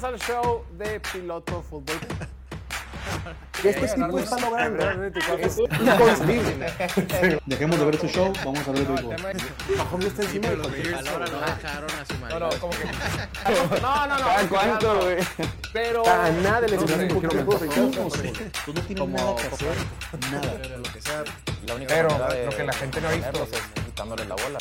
Bienvenidos al show de Piloto Fútbol. Este tipo está logrando es inconcebible. Dejemos de ver su show, vamos a ver el béisbol. Mahomes está encima de Los cualquier Bears Ahora no no. dejaron a su No, no, como que. No, no, no. ¿Cada cuánto, güey? Pero. A nada le No un poquito de fútbol. Tú no tienes nada que hacer, nada. Pero lo que sea, La única Pero lo que la gente no ha visto. es quitándole la bola.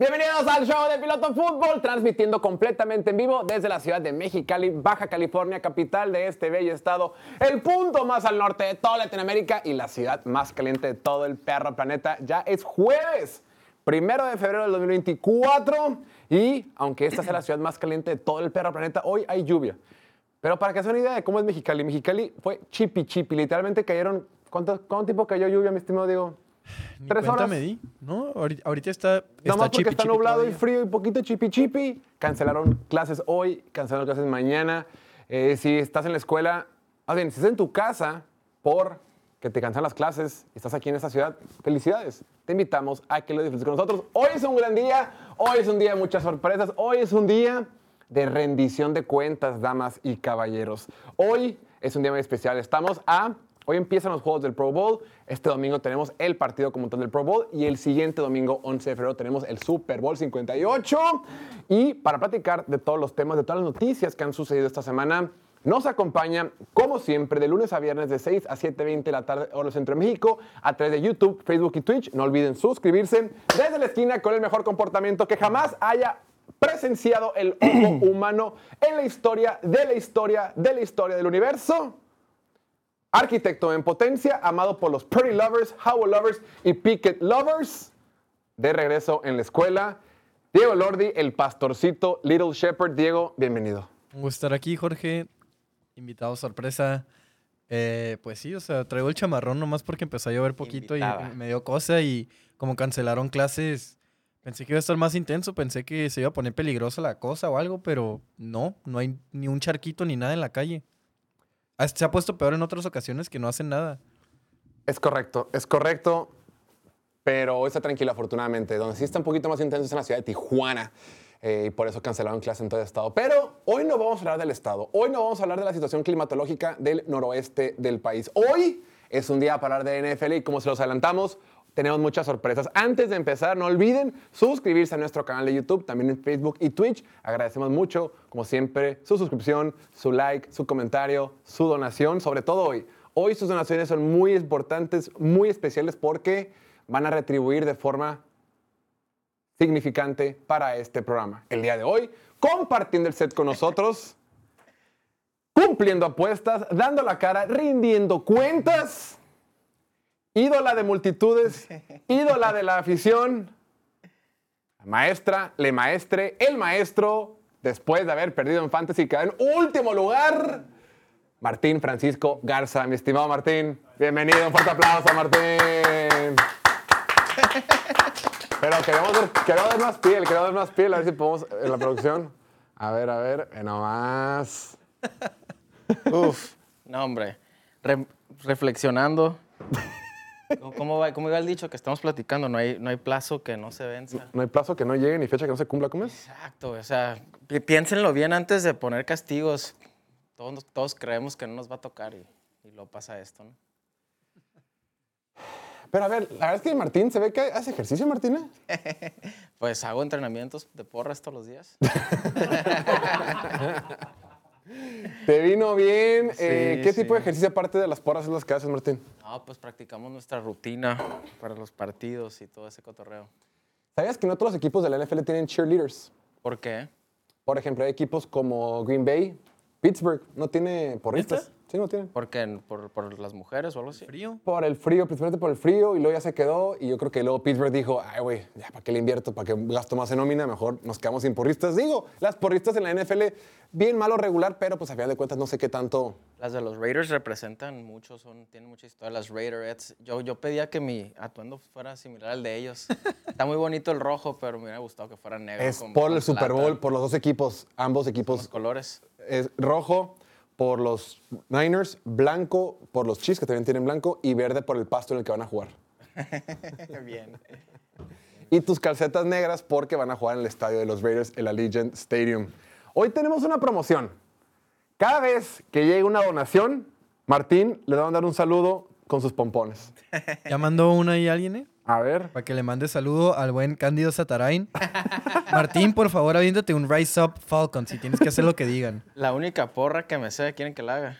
Bienvenidos al show de Piloto Fútbol, transmitiendo completamente en vivo desde la ciudad de Mexicali, Baja California, capital de este bello estado, el punto más al norte de toda Latinoamérica y la ciudad más caliente de todo el perro planeta. Ya es jueves, primero de febrero del 2024 y aunque esta sea la ciudad más caliente de todo el perro planeta, hoy hay lluvia. Pero para que se una idea de cómo es Mexicali, Mexicali fue chipi chipi, literalmente cayeron, ¿cuánto, cuánto tiempo cayó lluvia, mi estimado Diego? Ni Tres horas. me di. No, ahorita, está, Nada más porque está nublado y frío y poquito chipi chipi. Cancelaron clases hoy, cancelaron clases mañana. Eh, si estás en la escuela, más bien, si estás en tu casa por que te cancelan las clases y estás aquí en esta ciudad, felicidades. Te invitamos a que lo disfrutes con nosotros. Hoy es un gran día, hoy es un día de muchas sorpresas, hoy es un día de rendición de cuentas, damas y caballeros. Hoy es un día muy especial. Estamos a Hoy empiezan los juegos del Pro Bowl. Este domingo tenemos el partido como tal del Pro Bowl. Y el siguiente domingo, 11 de febrero, tenemos el Super Bowl 58. Y para platicar de todos los temas, de todas las noticias que han sucedido esta semana, nos acompaña, como siempre, de lunes a viernes de 6 a 7.20 de la tarde, hora del Centro de México, a través de YouTube, Facebook y Twitch. No olviden suscribirse desde la esquina con el mejor comportamiento que jamás haya presenciado el ojo humano en la historia de la historia de la historia del universo. Arquitecto en potencia, amado por los Pretty Lovers, Howell Lovers y Picket Lovers. De regreso en la escuela, Diego Lordi, el pastorcito Little Shepherd. Diego, bienvenido. Un gusto estar aquí, Jorge. Invitado sorpresa. Eh, pues sí, o sea, traigo el chamarrón nomás porque empezó a llover poquito y me dio cosa y como cancelaron clases, pensé que iba a estar más intenso, pensé que se iba a poner peligrosa la cosa o algo, pero no, no hay ni un charquito ni nada en la calle. Se ha puesto peor en otras ocasiones que no hacen nada. Es correcto, es correcto. Pero hoy está tranquilo, afortunadamente. Donde sí está un poquito más intenso es en la ciudad de Tijuana. eh, y por eso cancelaron clases en todo el estado. Pero hoy no vamos a hablar del estado. Hoy no vamos a hablar de la situación climatológica del noroeste del país. Hoy es un día para hablar de NFL y como se los adelantamos, tenemos muchas sorpresas. Antes de empezar, no olviden suscribirse a nuestro canal de YouTube, también en Facebook y Twitch. Agradecemos mucho, como siempre, su suscripción, su like, su comentario, su donación, sobre todo hoy. Hoy sus donaciones son muy importantes, muy especiales porque van a retribuir de forma significante para este programa. El día de hoy, compartiendo el set con nosotros, cumpliendo apuestas, dando la cara, rindiendo cuentas, ídola de multitudes, ídola de la afición, maestra, le maestre, el maestro, después de haber perdido en Fantasy, quedó en último lugar. Martín Francisco Garza, mi estimado Martín. Bienvenido, un fuerte aplauso, Martín. Pero queremos ver, queremos ver más piel, queremos ver más piel, a ver si podemos en la producción. A ver, a ver, eh, nomás. Uf, no, hombre. Re- reflexionando. ¿Cómo- ¿Cómo va, ¿Cómo iba el dicho que estamos platicando? No hay, no hay plazo que no se venza. No hay plazo que no llegue ni fecha que no se cumpla, ¿cómo es? Exacto, o sea, pi- piénsenlo bien antes de poner castigos. Todos, todos creemos que no nos va a tocar y, y luego pasa esto, ¿no? Pero a ver, la verdad es que Martín se ve que hace ejercicio, Martín. ¿eh? Pues hago entrenamientos de porras todos los días. Te vino bien. Eh, Sí, ¿Qué tipo de ejercicio aparte de las porras es las que haces, Martín? No, pues practicamos nuestra rutina para los partidos y todo ese cotorreo. ¿Sabías que no todos los equipos de la NFL tienen cheerleaders? ¿Por qué? Por ejemplo, hay equipos como Green Bay, Pittsburgh, no tiene porristas. Sí, no tienen. Porque por, por las mujeres o algo así. ¿Frío? Por el frío, principalmente por el frío, y luego ya se quedó. Y yo creo que luego Pittsburgh dijo, ay, güey, ya, ¿para qué le invierto? ¿Para qué gasto más en nómina? Mejor nos quedamos sin porristas. Digo, las porristas en la NFL, bien malo regular, pero pues a final de cuentas no sé qué tanto. Las de los Raiders representan mucho, son, tienen mucha historia. Las Raiderettes. Yo, yo pedía que mi atuendo fuera similar al de ellos. Está muy bonito el rojo, pero me hubiera gustado que fuera negro. Es con- por el Super plata, Bowl, por los dos equipos, ambos los equipos. colores. Es rojo por los Niners, blanco por los Chiefs, que también tienen blanco, y verde por el pasto en el que van a jugar. Bien. y tus calcetas negras porque van a jugar en el estadio de los Raiders, el Allegiant Stadium. Hoy tenemos una promoción. Cada vez que llegue una donación, Martín le va a mandar un saludo con sus pompones. ¿Ya mandó una ahí alguien, eh? A ver. Para que le mande saludo al buen Cándido Satarain. Martín, por favor, aviéntate un Rise Up Falcon si tienes que hacer lo que digan. La única porra que me sé, quieren que la haga.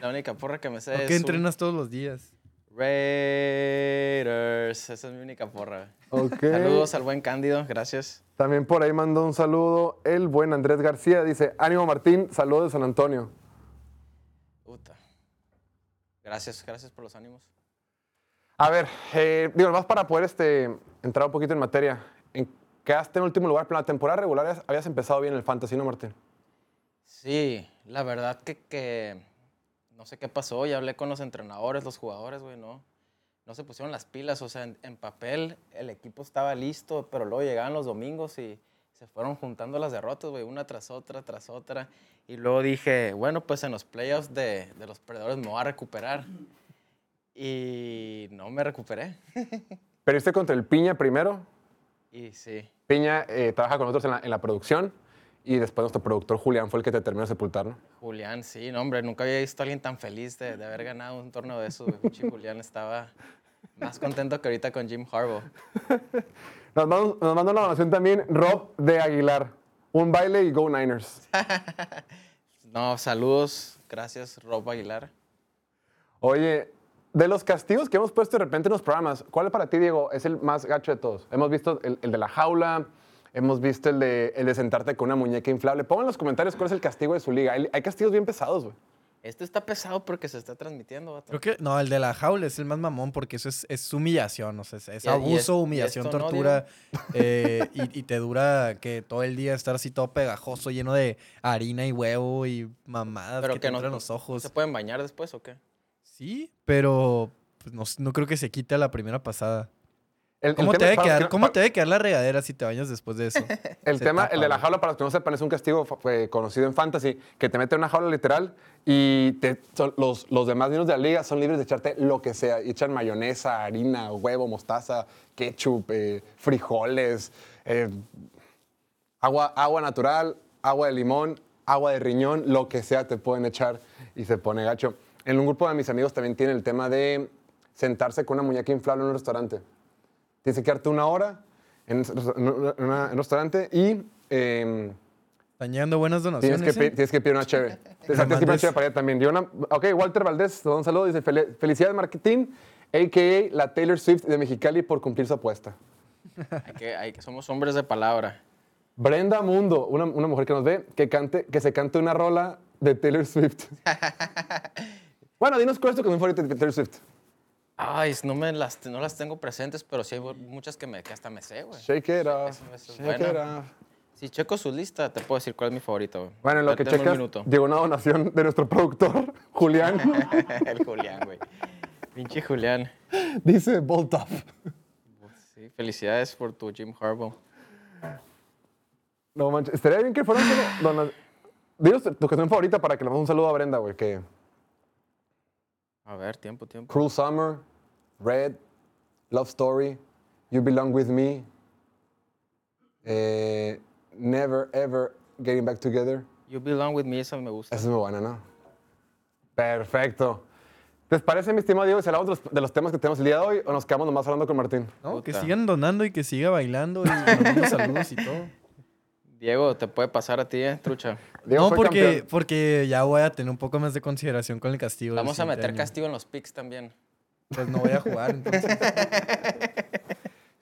La única porra que me sé ¿Por es qué un entrenas todos los días? Raiders. Esa es mi única porra. Saludos al buen Cándido, gracias. También por ahí mandó un saludo el buen Andrés García. Dice, ánimo Martín, saludos de San Antonio. Puta. Gracias, gracias por los ánimos. A ver, eh, digo, más para poder este, entrar un poquito en materia. En, quedaste en último lugar, pero en la temporada regular habías- empezado bien el fantasy, ¿no, Martín? Sí, la verdad que, que no sé qué pasó. Ya hablé con los entrenadores, los jugadores, güey, no. No se pusieron las pilas. O sea, en, en papel el equipo estaba listo, pero luego llegaban los domingos y se fueron juntando las derrotas, güey, una tras otra, tras otra. Y luego dije, bueno, pues en los playoffs de, de los perdedores me voy a recuperar. Y no me recuperé. Perdiste contra el Piña primero. Y sí, Piña eh, trabaja con nosotros en la, en la producción. Y después nuestro productor Julián fue el que te terminó de sepultar, ¿no? Julián, sí, no, hombre, nunca había visto a alguien tan feliz de, de haber ganado un torneo de esos. Pinche Julián estaba más contento que ahorita con Jim Harbaugh. Nos mandó, nos mandó una donación también Rob de Aguilar. Un baile y Go Niners. No, saludos, gracias Rob Aguilar. Oye, de los castigos que hemos puesto de repente en los programas, ¿cuál para ti, Diego, es el más gacho de todos? Hemos visto el, el de la jaula, hemos visto el de, el de sentarte con una muñeca inflable. Pongan en los comentarios cuál es el castigo de su liga. Hay, hay castigos bien pesados, güey. Este está pesado porque se está transmitiendo, vato. Creo que, no, el de la jaula es el más mamón porque eso es, es humillación, o sea, es, y abuso, es- humillación, esto no, tortura. eh, y, y te dura que todo el día estar así todo pegajoso, lleno de harina y huevo y mamadas Pero que, que te no, entran los ojos. ¿Se pueden bañar después o qué? Sí, pero pues, no, no creo que se quite a la primera pasada. El, el ¿Cómo, te debe para- quedar, para- ¿Cómo te debe quedar la regadera si te bañas después de eso? El Se tema, tapa, el de la jaula, para los que no sepan, es un castigo fue conocido en fantasy, que te mete en una jaula literal y te- son- los, los demás niños de la liga son libres de echarte lo que sea. Echan mayonesa, harina, huevo, mostaza, ketchup, eh, frijoles, eh, agua, agua natural, agua de limón, agua de riñón, lo que sea te pueden echar y se pone gacho. En un grupo de mis amigos también tiene el tema de sentarse con una muñeca inflable en un restaurante. Tienes que quedarte una hora en, un restaurante y em, Están llegando buenas tienes, donaciones. que, pe- ¿eh? tienes que pedir una chévere. Tienes que pedir una chévere para allá también. Una- ok, Walter Valdés, un saludo. Dice, "Fel- felicidades Marketing, a.k.a. la Taylor Swift de Mexicali por cumplir su apuesta. Hay que, hay, que- somos hombres de palabra. Brenda Mundo, una, una mujer que nos ve, que, cante, que se cante una rola de Taylor Swift. bueno, dinos cuál es tu canción favorita de Taylor Swift. Ay, no, me las, no las tengo presentes, pero sí hay muchas que, me, que hasta me sé, güey. Shake it off, shake it off. Si checo su lista, te puedo decir cuál es mi favorita, güey. Bueno, en lo que un checas, llegó una donación de nuestro productor, Julián. El Julián, güey. Pinche Julián. Dice Bolt Off. Sí, felicidades por tu Jim Harbaugh. No manches, estaría bien que fueran solo. Dinos tu tu canción favorita para que le mande un saludo a Brenda, güey. Que A ver, tiempo, tiempo. Cruel Summer, Red, Love Story, You Belong With Me, eh, Never Ever Getting Back Together. You Belong With Me, esa me gusta. Esa es muy buena, ¿no? Perfecto. ¿Les parece, mi estimado Diego, si hablamos de los, de los temas que tenemos el día de hoy o nos quedamos nomás hablando con Martín? No, que sigan donando y que siga bailando y mandando saludos y todo. Diego, te puede pasar a ti, eh, trucha. Diego no, fue porque, campeón. porque ya voy a tener un poco más de consideración con el castigo. Vamos a siguiente meter año. castigo en los picks también. Pues no voy a jugar, entonces.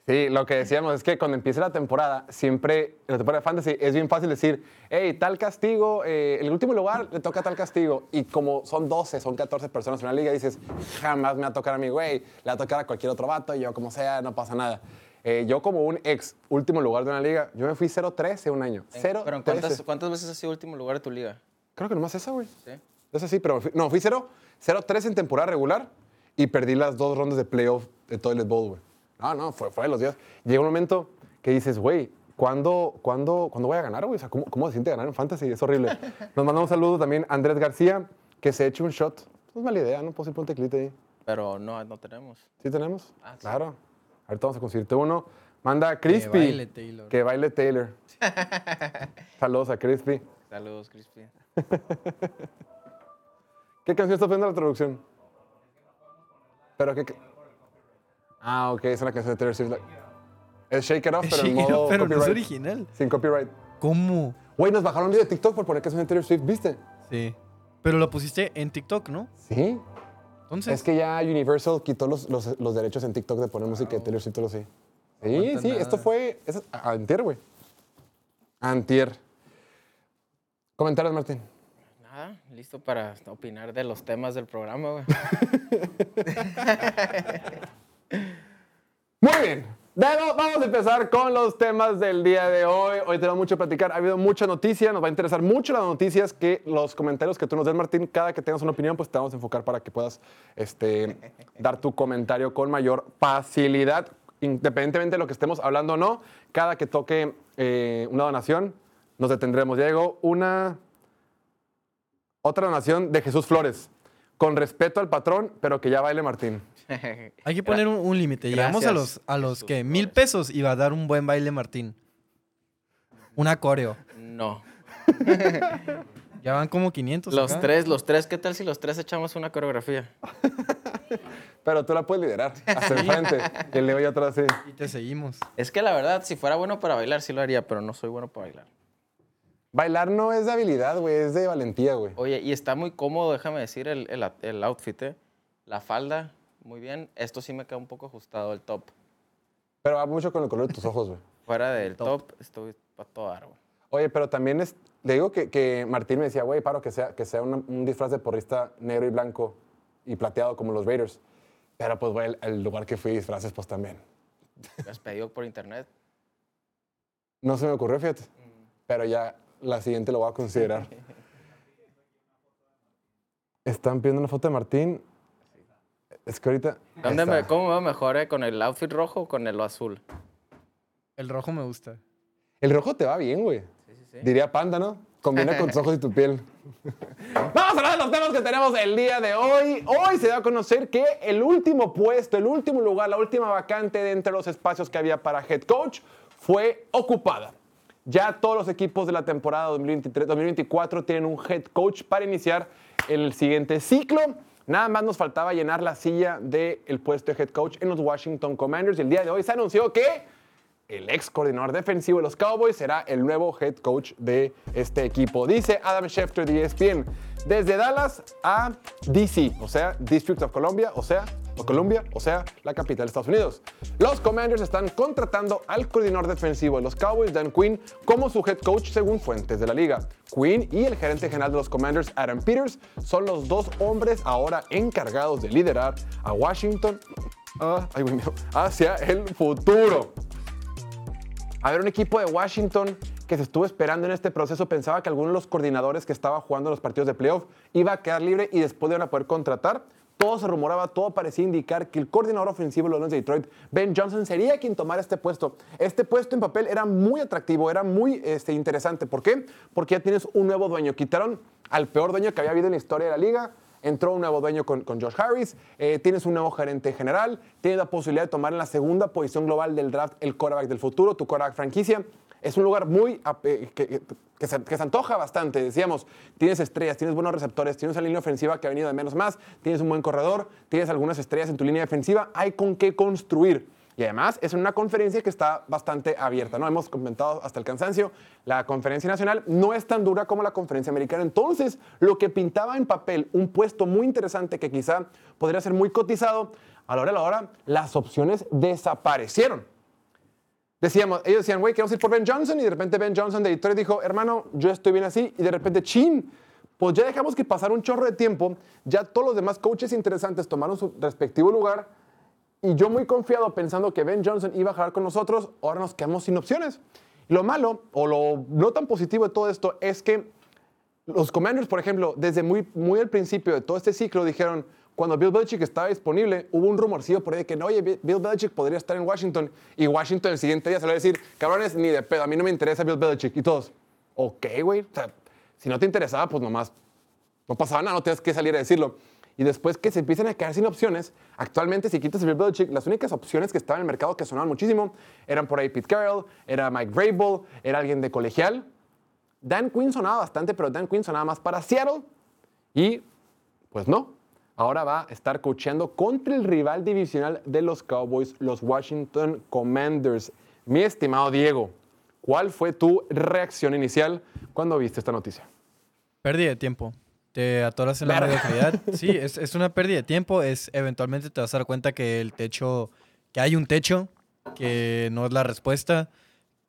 Sí, lo que decíamos es que cuando empiece la temporada, siempre en la temporada de fantasy es bien fácil decir, hey, tal castigo, eh, en el último lugar le toca tal castigo. Y como son 12, son 14 personas en una liga, dices, jamás me va a tocar a mi güey, le va a tocar a cualquier otro vato, yo como sea, no pasa nada. Eh, yo como un ex último lugar de una liga, yo me fui 0-13 un año. En- 0 Pero ¿en cuántas, ¿cuántas veces has sido último lugar de tu liga? Creo que nomás esa, güey. ¿Sí? Esa sí, pero fui- no, fui 0, 0-3 en temporada regular y perdí las dos rondas de playoff de Toilet Bowl, güey. No, no, fue, fue de los días. Llega un momento que dices, güey, ¿cuándo, cuándo, ¿cuándo voy a ganar, güey? O sea, ¿cómo, ¿cómo se siente ganar en Fantasy? Es horrible. Nos mandamos un saludo también a Andrés García, que se eche un shot. No es mala idea, ¿no? Puedo ir un teclite ahí. Pero no, no tenemos. ¿Sí tenemos? Ah, sí. Claro. Ahorita vamos a conseguirte uno. Manda a Crispy. baile Taylor. Que baile Taylor. Saludos a Crispy. Saludos, Crispy. ¿Qué canción está poniendo la traducción? Pero qué. Ah, ok, es una canción de Taylor Swift. Es Shake It Off, pero en modo pero no es copyright. original. Sin copyright. ¿Cómo? Güey, nos bajaron un video de TikTok por poner canción de Taylor Swift, ¿viste? Sí. Pero lo pusiste en TikTok, ¿no? Sí. Entonces. Es que ya Universal quitó los, los, los derechos en TikTok de poner música de Taylor Swift. Sí, sí, nada. esto fue. Es, a- antier, güey. Antier. Comentarios, Martín. Nada, listo para opinar de los temas del programa, güey. Muy bien. Bueno, vamos a empezar con los temas del día de hoy. Hoy tenemos mucho que platicar. Ha habido mucha noticia. Nos va a interesar mucho las noticias que los comentarios que tú nos des, Martín. Cada que tengas una opinión, pues te vamos a enfocar para que puedas este, dar tu comentario con mayor facilidad, independientemente de lo que estemos hablando o no. Cada que toque eh, una donación, nos detendremos. Ya llegó una otra donación de Jesús Flores. Con respeto al patrón, pero que ya baile Martín. Hay que poner un, un límite. Llegamos a los, a los que mil pesos y va a dar un buen baile Martín. Una coreo. No. Ya van como 500. Los acá. tres, los tres, ¿qué tal si los tres echamos una coreografía? Pero tú la puedes liderar hacia el frente. Y el Leo y atrás sí. Y te seguimos. Es que la verdad, si fuera bueno para bailar, sí lo haría, pero no soy bueno para bailar. Bailar no es de habilidad, güey, es de valentía, güey. Oye, y está muy cómodo, déjame decir, el, el, el outfit, ¿eh? La falda, muy bien. Esto sí me queda un poco ajustado, el top. Pero va mucho con el color de tus ojos, güey. Fuera del top, estoy para todo dar, güey. Oye, pero también es. Le digo que, que Martín me decía, güey, paro que sea, que sea una- un disfraz de porrista negro y blanco y plateado como los Raiders. Pero pues, güey, el, el lugar que fui disfraces, pues también. ¿Me has pedido por internet? No se me ocurrió, fíjate. Pero ya la siguiente lo voy a considerar. Están pidiendo una foto de Martín. Es que ahorita. ¿Dónde me, ¿Cómo me veo mejor, eh? ¿Con el outfit rojo o con el azul? El rojo me gusta. El rojo te va bien, güey. Sí, sí, sí. Diría panda, ¿no? Combina con tus ojos y tu piel. Vamos a hablar de los temas que tenemos el día de hoy. Hoy se da a conocer que el último puesto, el último lugar, la última vacante de entre los espacios que había para head coach fue ocupada. Ya todos los equipos de la temporada 2023-2024 tienen un head coach para iniciar el siguiente ciclo. Nada más nos faltaba llenar la silla del puesto de head coach en los Washington Commanders. Y el día de hoy se anunció que el ex coordinador defensivo de los Cowboys será el nuevo head coach de este equipo. Dice Adam Schefter de ESPN, desde Dallas a DC, o sea, District of Columbia, o sea, o Columbia, o sea, la capital de Estados Unidos. Los Commanders están contratando al coordinador defensivo de los Cowboys, Dan Quinn, como su head coach según fuentes de la liga. Quinn y el gerente general de los Commanders, Adam Peters, son los dos hombres ahora encargados de liderar a Washington ah, hacia el futuro. A ver, un equipo de Washington que se estuvo esperando en este proceso pensaba que alguno de los coordinadores que estaba jugando los partidos de playoff iba a quedar libre y después iban a poder contratar. Todo se rumoraba, todo parecía indicar que el coordinador ofensivo de los Lions de Detroit, Ben Johnson, sería quien tomara este puesto. Este puesto en papel era muy atractivo, era muy este, interesante. ¿Por qué? Porque ya tienes un nuevo dueño. Quitaron al peor dueño que había habido en la historia de la liga. Entró un nuevo dueño con, con Josh Harris, eh, tienes un nuevo gerente general, tienes la posibilidad de tomar en la segunda posición global del draft el quarterback del futuro, tu quarterback franquicia. Es un lugar muy eh, que se antoja bastante. Decíamos, tienes estrellas, tienes buenos receptores, tienes una línea ofensiva que ha venido de menos más, tienes un buen corredor, tienes algunas estrellas en tu línea defensiva, hay con qué construir. Y además es una conferencia que está bastante abierta, ¿no? Hemos comentado hasta el cansancio, la conferencia nacional no es tan dura como la conferencia americana. Entonces, lo que pintaba en papel un puesto muy interesante que quizá podría ser muy cotizado, a la hora de la hora, las opciones desaparecieron. Decíamos, ellos decían, güey, queremos ir por Ben Johnson, y de repente Ben Johnson de Detroit dijo, hermano, yo estoy bien así, y de repente, chin, pues ya dejamos que pasara un chorro de tiempo, ya todos los demás coaches interesantes tomaron su respectivo lugar, y yo muy confiado pensando que Ben Johnson iba a jugar con nosotros, ahora nos quedamos sin opciones. Lo malo, o lo no tan positivo de todo esto, es que los Commanders, por ejemplo, desde muy, muy al principio de todo este ciclo dijeron, cuando Bill Belichick estaba disponible, hubo un rumorcillo por ahí de que, no, oye, Bi- Bill Belichick podría estar en Washington. Y Washington el siguiente día se lo va a decir, cabrones, ni de pedo, a mí no me interesa Bill Belichick. Y todos, ok, güey, o sea, si no te interesaba, pues nomás no pasaba nada, no tenías que salir a decirlo. Y después que se empiezan a quedar sin opciones, actualmente si quitas a Bill Belichick, las únicas opciones que estaban en el mercado que sonaban muchísimo eran por ahí Pete Carroll, era Mike Vrabel, era alguien de colegial. Dan Quinn sonaba bastante, pero Dan Quinn sonaba más para Seattle. Y pues no. Ahora va a estar coacheando contra el rival divisional de los Cowboys, los Washington Commanders. Mi estimado Diego, ¿cuál fue tu reacción inicial cuando viste esta noticia? Pérdida de tiempo. Te atoras en la mediocridad. Sí, es, es una pérdida de tiempo. Es, eventualmente te vas a dar cuenta que el techo, que hay un techo, que no es la respuesta,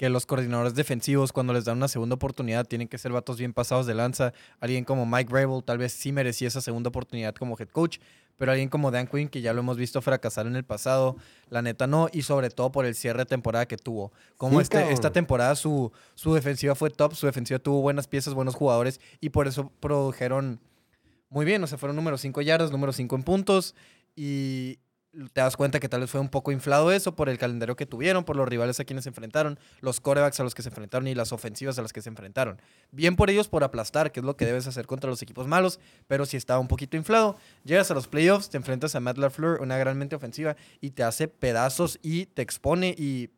que los coordinadores defensivos cuando les dan una segunda oportunidad tienen que ser vatos bien pasados de lanza. Alguien como Mike Vrabel tal vez sí merecía esa segunda oportunidad como head coach, pero alguien como Dan Quinn, que ya lo hemos visto fracasar en el pasado, la neta no, y sobre todo por el cierre de temporada que tuvo. Como Sí, este, esta temporada su, su defensiva fue top, su defensiva tuvo buenas piezas, buenos jugadores, y por eso produjeron muy bien, o sea, fueron número 5 yardas, número 5 en puntos, y te das cuenta que tal vez fue un poco inflado eso por el calendario que tuvieron, por los rivales a quienes se enfrentaron, los corebacks a los que se enfrentaron y las ofensivas a las que se enfrentaron. Bien por ellos por aplastar, que es lo que debes hacer contra los equipos malos, pero si estaba un poquito inflado, llegas a los playoffs, te enfrentas a Matt LaFleur, una gran mente ofensiva, y te hace pedazos y te expone y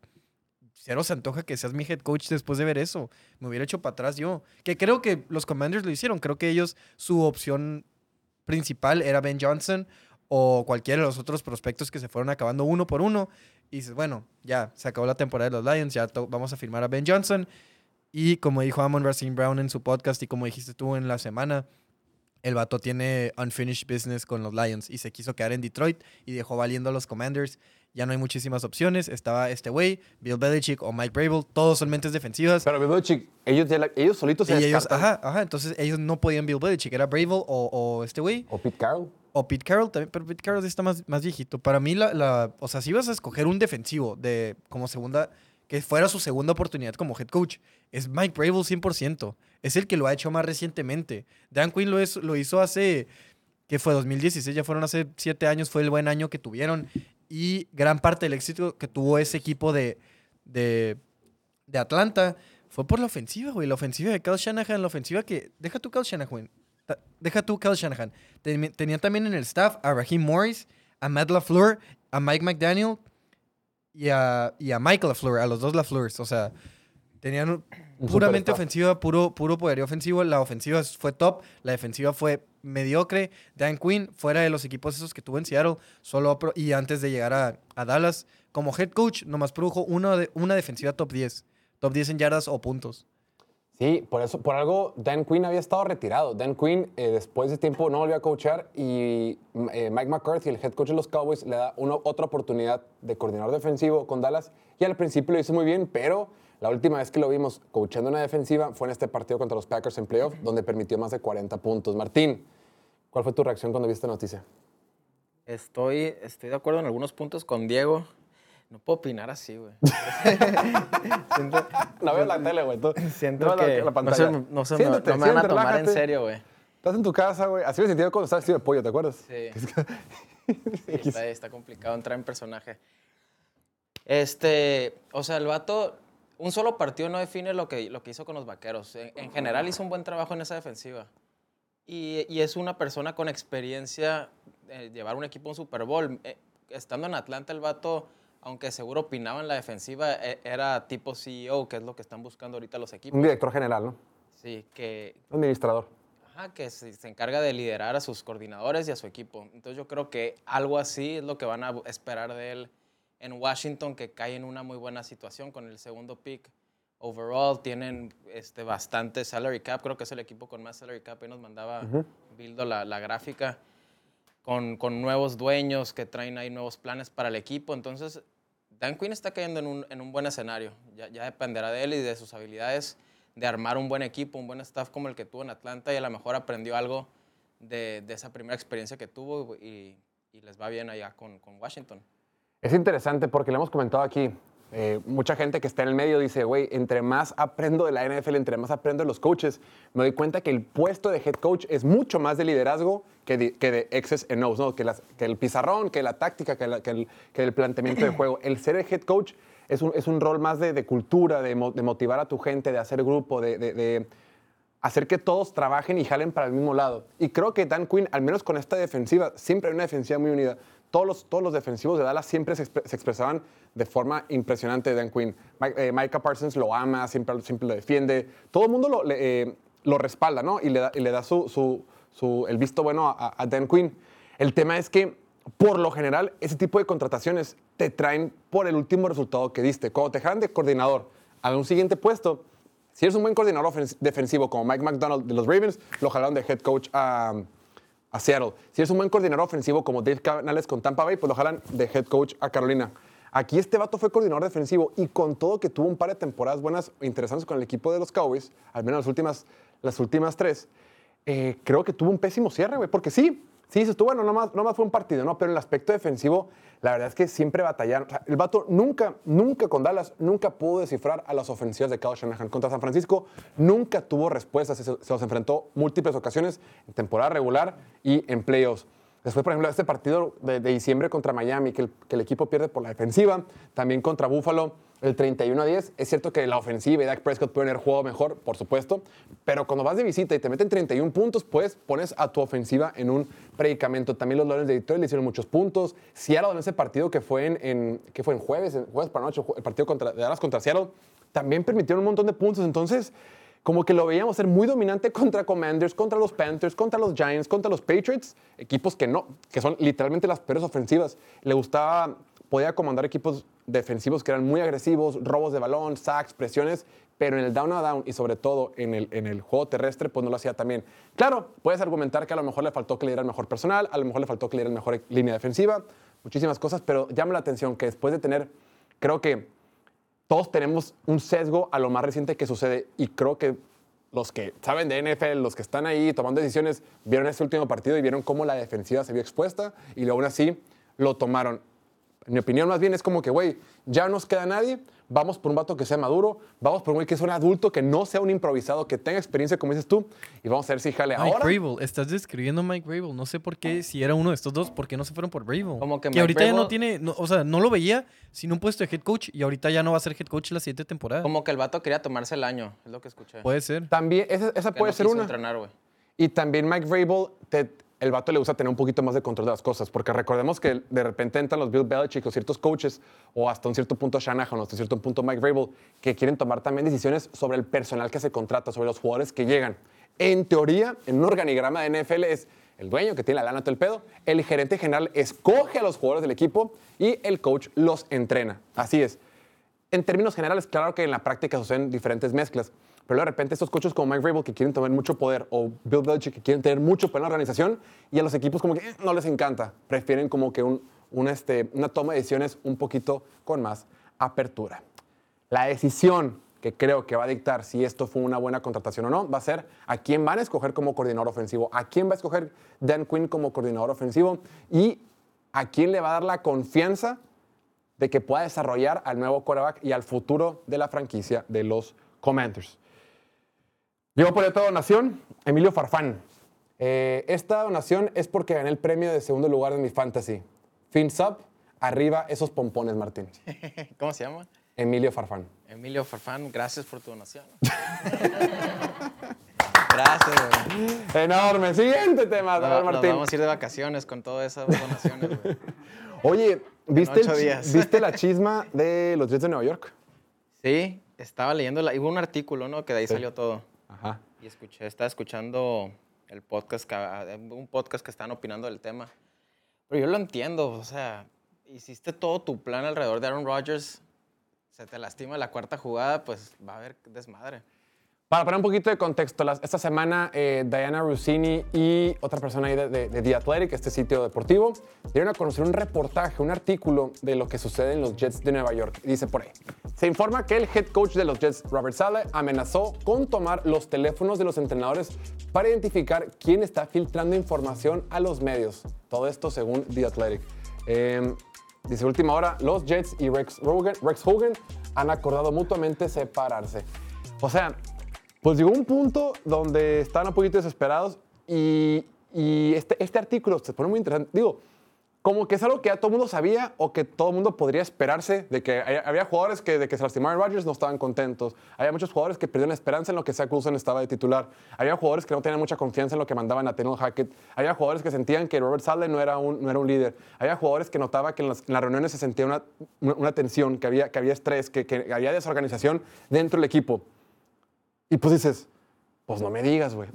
cero se antoja que seas mi head coach después de ver eso. Me hubiera hecho para atrás yo. Que creo que los Commanders lo hicieron. Creo que ellos, su opción principal era Ben Johnson o cualquiera de los otros prospectos que se fueron acabando uno por uno. Y dices, bueno, ya se acabó la temporada de los Lions, ya vamos a firmar a Ben Johnson. Y como dijo Amon Racing Brown en su podcast y como dijiste tú en la semana, el vato tiene unfinished business con los Lions y se quiso quedar en Detroit y dejó valiendo a los Commanders. Ya no hay muchísimas opciones. Estaba este güey, Bill Belichick o Mike Vrabel. Todos son mentes defensivas. Pero Bill Belichick, ellos, la- ellos solitos se y ellos, ajá, ajá. Entonces ellos no podían Bill Belichick. Era Vrabel o, o este güey. O Pete Carroll. O Pete Carroll también, pero Pete Carroll está más, más viejito. Para mí, la, la- o sea, si ibas a escoger un defensivo de como segunda, que fuera su segunda oportunidad como head coach, es Mike Vrabel 100%. Es el que lo ha hecho más recientemente. Dan Quinn lo, es- lo hizo hace, que fue 2016, ya fueron hace siete años, fue el buen año que tuvieron. Y gran parte del éxito que tuvo ese equipo de, de, de Atlanta fue por la ofensiva, güey. La ofensiva de Kyle Shanahan, la ofensiva que... Deja tú Kyle Shanahan. Deja tú Kyle Shanahan. Ten- Tenía también en el staff a Raheem Morris, a Matt LaFleur, a Mike McDaniel y a, y a Mike LaFleur, a los dos LaFleurs. O sea, tenían un- puramente ofensiva, puro, puro poderío ofensivo. La ofensiva fue top, la defensiva fue mediocre. Dan Quinn, fuera de los equipos esos que tuvo en Seattle, solo pro- y antes de llegar a, a Dallas, como head coach, nomás produjo una, de, una defensiva top 10. Top 10 en yardas o puntos. Sí, por eso, por algo, Dan Quinn había estado retirado. Dan Quinn, eh, después de tiempo, no volvió a coachar y eh, Mike McCarthy, el head coach de los Cowboys, le da otra oportunidad de coordinador defensivo con Dallas. Y al principio lo hizo muy bien, pero la última vez que lo vimos coachando una defensiva fue en este partido contra los Packers en playoff, donde permitió más de 40 puntos. Martín, ¿cuál fue tu reacción cuando viste esta noticia? Estoy, estoy de acuerdo en algunos puntos con Diego. No puedo opinar así, güey. siento No veo la tele, güey. siento no la- que la no pantalla. se, me- no se me- Siéntate, no me van a tomar en serio, güey. Estás en tu casa, güey. Así me sentí cuando estaba vestido de pollo, ¿te acuerdas? Sí. Está, está complicado entrar en personaje. Este, o sea, el vato, un solo partido no define lo que, lo que hizo con los vaqueros. En, en general hizo un buen trabajo en esa defensiva. Y, y es una persona con experiencia de llevar un equipo a un Super Bowl. Eh, estando en Atlanta, el vato, aunque seguro opinaba en la defensiva, e- era tipo CEO, que es lo que están buscando ahorita los equipos. Un director general, ¿no? Sí, que, Administrador. Ajá, que se, se encarga de liderar a sus coordinadores y a su equipo. Entonces yo creo que algo así es lo que van a esperar de él en Washington, que cae en una muy buena situación con el segundo pick. Overall tienen este, bastante salary cap, creo que es el equipo con más salary cap. Ahí nos mandaba Bildo la, la gráfica con, con nuevos dueños que traen ahí nuevos planes para el equipo. Entonces, Dan Quinn está cayendo en un, en un buen escenario. Ya, dependerá de él y de sus habilidades de armar un buen equipo, un buen staff como el que tuvo en Atlanta y a lo mejor aprendió algo de, esa primera experiencia que tuvo y, les va bien allá con Washington. Es interesante porque le hemos comentado aquí. Eh, mucha gente que está en el medio dice, güey, entre más aprendo de la NFL, entre más aprendo de los coaches, me doy cuenta que el puesto de head coach es mucho más de liderazgo que de, que de O's, ¿no? que, las- que el pizarrón, que la táctica, que, que el, que el planteamiento de juego. El ser el head coach es un, es un rol más de, de cultura, de, mo- de motivar a tu gente, de hacer grupo, de hacer que todos trabajen y jalen para el mismo lado. Y creo que Dan Quinn, al menos con esta defensiva, siempre hay una defensiva muy unida. Todos los, todos los defensivos de Dallas siempre se, expre- se expresaban de forma impresionante de Dan Quinn. Mike- eh, Micah Parsons lo ama, siempre, siempre lo defiende. Todo el mundo lo, le, eh, lo respalda, ¿no? Y le da, y le da su, su- su- el visto bueno a, a Dan Quinn. El tema es que, por lo general, ese tipo de contrataciones te traen por el último resultado que diste. Cuando te jalan de coordinador a un siguiente puesto, si eres un buen coordinador defensivo como Mike McDonald de los Ravens, lo jalaron de head coach a, Seattle. Si eres un buen coordinador ofensivo como Dave Canales con Tampa Bay, pues lo jalan de head coach a Carolina. Aquí este vato fue coordinador defensivo y con todo que tuvo un par de temporadas buenas e interesantes con el equipo de los Cowboys, al menos las últimas, las últimas tres, eh, creo que tuvo un pésimo cierre, güey. Porque sí, sí, dices tú, bueno, nomás, nomás fue un partido, ¿no? Pero el aspecto defensivo, la verdad es que siempre batallaron. El vato nunca, nunca con Dallas, nunca pudo descifrar a las ofensivas de Kyle Shanahan. Contra San Francisco, nunca tuvo respuestas. Se, se los enfrentó múltiples ocasiones en temporada regular y en playoffs. Después, por ejemplo, este partido de, de diciembre contra Miami, que el, que el equipo pierde por la defensiva. También contra Buffalo, el 31 a 10. Es cierto que la ofensiva y Dak Prescott pueden haber jugado mejor, por supuesto. Pero cuando vas de visita y te meten 31 puntos, pues pones a tu ofensiva en un predicamento. También los Lions de Detroit le hicieron muchos puntos. Seattle en ese partido que fue en, en- que fue en jueves, en jueves para noche, el partido contra, de Dallas contra Seattle, también permitieron un montón de puntos. Entonces, como que lo veíamos ser muy dominante contra Commanders, contra los Panthers, contra los Giants, contra los Patriots, equipos que no, que son literalmente las peores ofensivas. Le gustaba, podía comandar equipos defensivos que eran muy agresivos, robos de balón, sacks, presiones, pero en el down a down y sobre todo en el, en el juego terrestre, pues no lo hacía también. Claro, puedes argumentar que a lo mejor le faltó que le diera el mejor personal, a lo mejor le faltó que le diera la mejor línea defensiva, muchísimas cosas, pero llama la atención que después de tener, creo que todos tenemos un sesgo a lo más reciente que sucede y creo que los que saben de NFL, los que están ahí tomando decisiones, vieron este último partido y vieron cómo la defensiva se vio expuesta y aún así lo tomaron. En mi opinión, más bien es como que, güey, ya no nos queda nadie, vamos por un vato que sea maduro, vamos por un güey que es un adulto, que no sea un improvisado, que tenga experiencia, como dices tú, y vamos a ver si jale Mike ahora. Vrabel, estás describiendo a Mike Vrabel. No sé por qué, si era uno de estos dos, ¿por qué no se fueron por Vrabel? Como que que Mike ahorita ya no tiene, no, o sea, no lo veía sin un puesto de head coach y ahorita ya no va a ser head coach la siguiente temporada. Como que el vato quería tomarse el año, es lo que escuché. Puede ser. También, esa, puede no ser una. entrenar. Y también Mike Vrabel, te- el vato le gusta tener un poquito más de control de las cosas, porque recordemos que de repente entran los Bill Belichick o ciertos coaches, o hasta un cierto punto Shanahan, o hasta un cierto punto Mike Vrabel, que quieren tomar también decisiones sobre el personal que se contrata, sobre los jugadores que llegan. En teoría, en un organigrama de NFL es el dueño que tiene la lana todo el pedo, el gerente general escoge a los jugadores del equipo y el coach los entrena. Así es. En términos generales, claro que en la práctica suceden diferentes mezclas, pero de repente estos coaches como Mike Vrabel que quieren tener mucho poder o Bill Belichick que quieren tener mucho poder en la organización y a los equipos como que eh, no les encanta, prefieren como que este, una toma de decisiones un poquito con más apertura. La decisión que creo que va a dictar si esto fue una buena contratación o no va a ser a quién van a escoger como coordinador ofensivo, a quién va a escoger Dan Quinn como coordinador ofensivo y a quién le va a dar la confianza de que pueda desarrollar al nuevo quarterback y al futuro de la franquicia de los Commanders. Llegó por esta donación, Emilio Farfán. Eh, esta donación es porque gané el premio de segundo lugar en mi fantasy. Fins up, arriba esos pompones, Martín. ¿Cómo se llama? Emilio Farfán. Emilio Farfán, gracias por tu donación. gracias, güey. Enorme. Siguiente tema, Nos, Martín. vamos a ir de vacaciones con todas esas donaciones, güey. Oye, ¿viste, el. ¿viste la chisma de los Jets de Nueva York? Sí, estaba leyendo, la, hubo un artículo, ¿no? Que de ahí Sí. salió todo. Y escuché, estaba escuchando el podcast, que, ah, un podcast que estaban opinando del tema. Pero yo lo entiendo, o sea, hiciste todo tu plan alrededor de Aaron Rodgers, se te lastima la cuarta jugada, pues va a haber desmadre. Para poner un poquito de contexto, esta semana eh, Diana Rossini y otra persona de, The Athletic, este sitio deportivo, dieron a conocer un reportaje, un artículo de lo que sucede en los Jets de Nueva York. Dice por ahí, se informa que el head coach de los Jets, Robert Saleh, amenazó con tomar los teléfonos de los entrenadores para identificar quién está filtrando información a los medios. Todo esto según The Athletic. Em, Dice, última hora, los Jets y Rex Hogan, Rex Hogan han acordado mutuamente separarse. O sea, pues llegó un punto donde estaban un poquito desesperados y, y este, este artículo se pone muy interesante. Digo, como que es algo que ya todo el mundo sabía o que todo el mundo podría esperarse de que había jugadores que de que se lastimaron Rodgers no estaban contentos. Había muchos jugadores que perdieron la esperanza en lo que Zach Wilson estaba de titular. Había jugadores que no tenían mucha confianza en lo que mandaban a Nathaniel Hackett. Había jugadores que sentían que Robert Sale no era un, no era un líder. Había jugadores que notaba que en las, en las reuniones se sentía una, una tensión, que había, que había estrés, que, que había desorganización dentro del equipo. Y pues dices, pues no me digas, güey.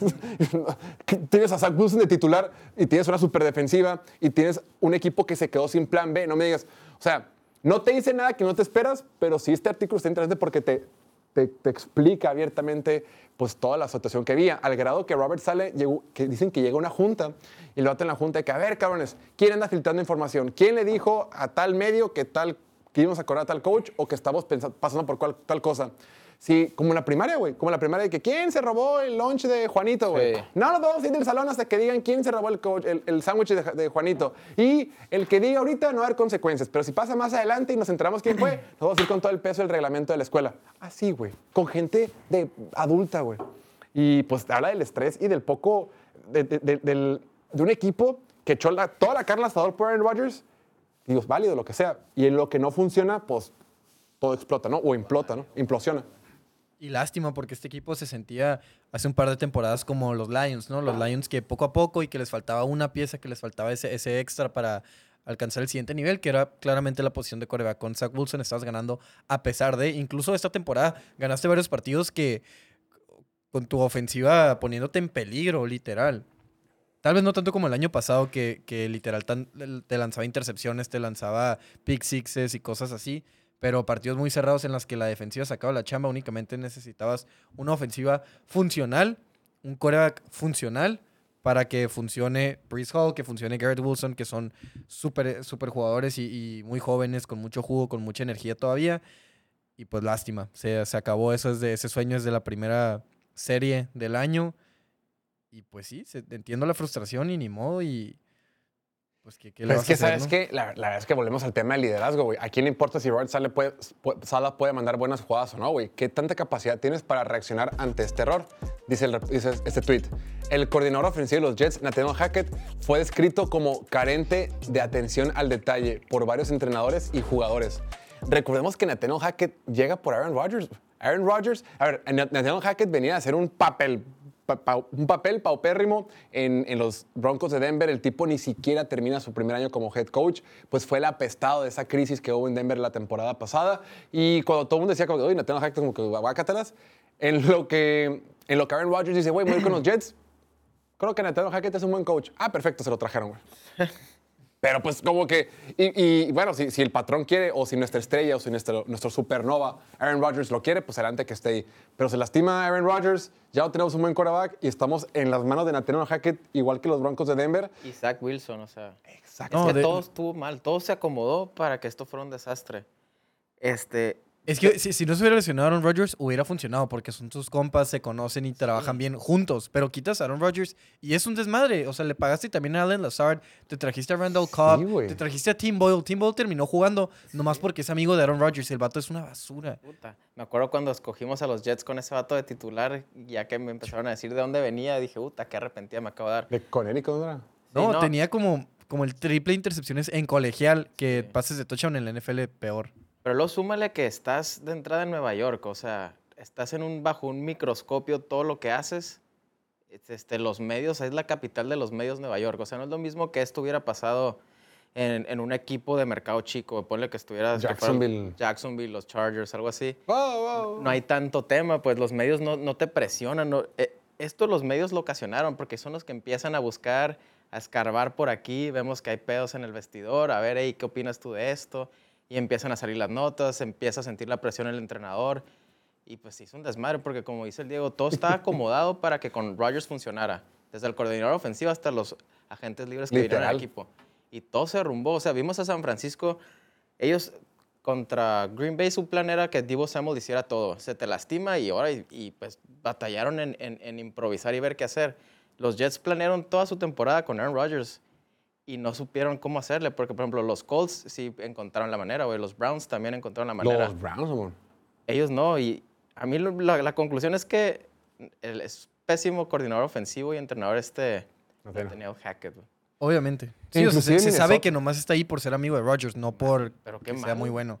tienes a Zach Wilson de titular y tienes una super defensiva y tienes un equipo que se quedó sin plan B. No me digas. O sea, no te dice nada que no te esperas, pero sí este artículo está interesante porque te, te, te explica abiertamente pues toda la situación que había, al grado que Robert sale, llegó, que dicen que llega una junta y lo en la junta de que, a ver, cabrones, ¿quién anda filtrando información? ¿Quién le dijo a tal medio que tal que íbamos a cobrar a tal coach o que estamos pensa- pasando por cual- tal cosa? Sí, como en la primaria, güey. Como la primaria de que quién se robó el lunch de Juanito, güey. Sí. No nos vamos a ir del salón hasta que digan quién se robó el, el, el sándwich de, de Juanito. Y el que diga ahorita no va a haber consecuencias. Pero si pasa más adelante y nos enteramos quién fue, nos vamos a ir con todo el peso del reglamento de la escuela. Así, güey. Con gente de adulta, güey. Y pues habla del estrés y del poco. de, de- un equipo que echó la- toda la carne al asador por Aaron Rodgers. Digo, es válido, lo que sea. Y en lo que no funciona, pues todo explota, ¿no? O implota, ¿no? Implosiona. Y lástima porque este equipo se sentía hace un par de temporadas como los Lions, ¿no? Los Lions que poco a poco y que les faltaba una pieza, que les faltaba ese, ese extra para alcanzar el siguiente nivel, que era claramente la posición de coreback. Con Zach Wilson estabas ganando a pesar de, incluso esta temporada, ganaste varios partidos que con tu ofensiva poniéndote en peligro, literal. Tal vez no tanto como el año pasado, que, que literal tan- te lanzaba intercepciones, te lanzaba pick sixes y cosas así. Pero partidos muy cerrados en los que la defensiva sacaba la chamba, únicamente necesitabas una ofensiva funcional, un coreback funcional para que funcione Brees Hall, que funcione Garrett Wilson, que son súper super jugadores y, muy jóvenes, con mucho jugo, con mucha energía todavía. Y pues lástima, se, se acabó eso ese sueño desde la primera serie del año. Y pues sí, se- entiendo la frustración y ni modo y pues qué, qué le Pero vas es que, a hacer, ¿sabes no? qué? La, la verdad es que volvemos al tema del liderazgo, güey. ¿A quién le importa si Robert Sala puede, pu- Sala puede mandar buenas jugadas o no, güey? ¿Qué tanta capacidad tienes para reaccionar ante este error? Dice, el- dice este tweet. El coordinador ofensivo de los Jets, Nathaniel Hackett, fue descrito como carente de atención al detalle por varios entrenadores y jugadores. Recordemos que Nathaniel Hackett llega por Aaron Rodgers. Aaron Rodgers, a ver, Nat- Nathaniel Hackett venía a hacer un papel un papel paupérrimo en, en los Broncos de Denver. El tipo ni siquiera termina su primer año como head coach, pues fue el apestado de esa crisis que hubo en Denver la temporada pasada. Y cuando todo el mundo decía, como, oye, Nathaniel Hackett, como que guácatelas, en lo que, en lo que Aaron Rodgers dice, güey, voy con los Jets. Creo que Nathaniel Hackett es un buen coach. Ah, perfecto, se lo trajeron, güey. Pero pues como que, y, y, bueno, si, si el patrón quiere, o si nuestra estrella, o si nuestro, nuestro supernova, Aaron Rodgers lo quiere, pues adelante que esté ahí. Pero se lastima Aaron Rodgers, ya no tenemos un buen quarterback y estamos en las manos de Nathaniel Hackett, igual que los Broncos de Denver. Y Zach Wilson, o sea. Exacto. Es No, que de- todo estuvo mal, todo se acomodó para que esto fuera un desastre. Este, Es que si, si no se hubiera lesionado a Aaron Rodgers, hubiera funcionado porque son sus compas, se conocen y trabajan bien juntos. Pero quitas a Aaron Rodgers y es un desmadre. O sea, le pagaste también a Allen Lazard, te trajiste a Randall Cobb, te trajiste a Tim Boyle. Tim Boyle terminó jugando nomás porque es amigo de Aaron Rodgers. El vato es una basura. puta. Me acuerdo cuando escogimos a los Jets con ese vato de titular, ya que me empezaron a decir de dónde venía, dije, puta, qué arrepentida me acabo de dar. De Connecticut. No, no. tenía como, como el triple intercepciones en colegial que pases de touchdown en la NFL peor. Pero luego súmale que estás de entrada en Nueva York, o sea, estás en un, bajo un microscopio todo lo que haces. Este, los medios, es la capital de los medios Nueva York. O sea, no es lo mismo que esto hubiera pasado en, en un equipo de mercado chico. Ponle que estuvieras... que Jacksonville. Jacksonville, los Chargers, algo así. Wow, wow. No hay tanto tema, pues los medios no, no te presionan. no- eh, esto los medios lo ocasionaron porque son los que empiezan a buscar, a escarbar por aquí. Vemos que hay pedos en el vestidor. A ver, hey, ¿qué opinas tú de esto? Y empiezan a salir las notas, empieza a sentir la presión el entrenador. Y pues se hizo un desmadre porque, como dice el Diego, todo estaba acomodado para que con Rodgers funcionara. Desde el coordinador ofensivo hasta los agentes libres que vinieron al equipo. Y todo se derrumbó. O sea, vimos a San Francisco, ellos contra Green Bay su plan era que Divo Samuel hiciera todo. Se te lastima y ahora, y, y, pues batallaron en, en- en improvisar y ver qué hacer. Los Jets planearon toda su temporada con Aaron Rodgers y no supieron cómo hacerle, porque por ejemplo los Colts sí encontraron la manera, güey. Los Browns también encontraron la manera. Los Browns, amor. Ellos no, y a mí la, la conclusión es que el es pésimo coordinador ofensivo y entrenador este Nathaniel. Hackett. güey. Obviamente. Sí, o sea, se, Inclusive se sabe que nomás está ahí por ser amigo de Rodgers, no por Pero qué que sea muy bueno.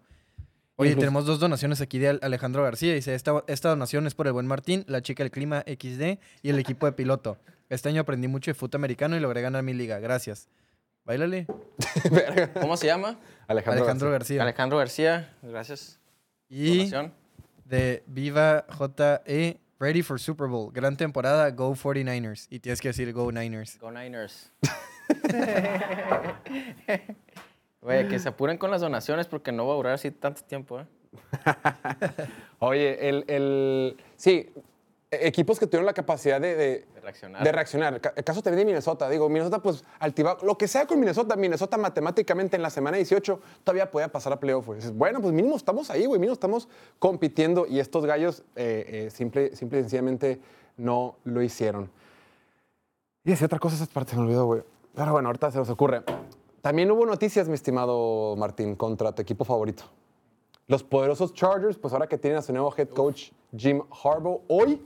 Oye, Incluso- tenemos dos donaciones aquí de Al- Alejandro García. Dice, esta, esta donación es por el buen Martín, la chica del clima XD y el equipo de piloto. Este año aprendí mucho de fútbol americano y logré ganar mi liga. Gracias. Báilale. Verga. ¿Cómo se llama? Alejandro, Alejandro García. García. Alejandro García. Gracias. Y Donación. de Viva JE, ready for Super Bowl. Gran temporada, go 49ers. Y tienes que decir go Niners. Go Niners. Oye, que se apuren con las donaciones porque no va a durar así tanto tiempo, ¿eh? Oye, el, el- sí, equipos que tuvieron la capacidad de, de- De reaccionar. de reaccionar. El caso también de Minnesota. Digo, Minnesota, pues, altiba, lo que sea con Minnesota, Minnesota matemáticamente en la semana 18 todavía podía pasar a playoff. Dices, bueno, pues mínimo estamos ahí, güey, mínimo estamos compitiendo y estos gallos eh, eh, simple, simple y sencillamente no lo hicieron. Y decía otra cosa, esa parte se me olvidó, güey. Pero bueno, ahorita se nos ocurre. También hubo noticias, mi estimado Martín, contra tu equipo favorito. Los poderosos Chargers, pues ahora que tienen a su nuevo head coach Jim Harbaugh, hoy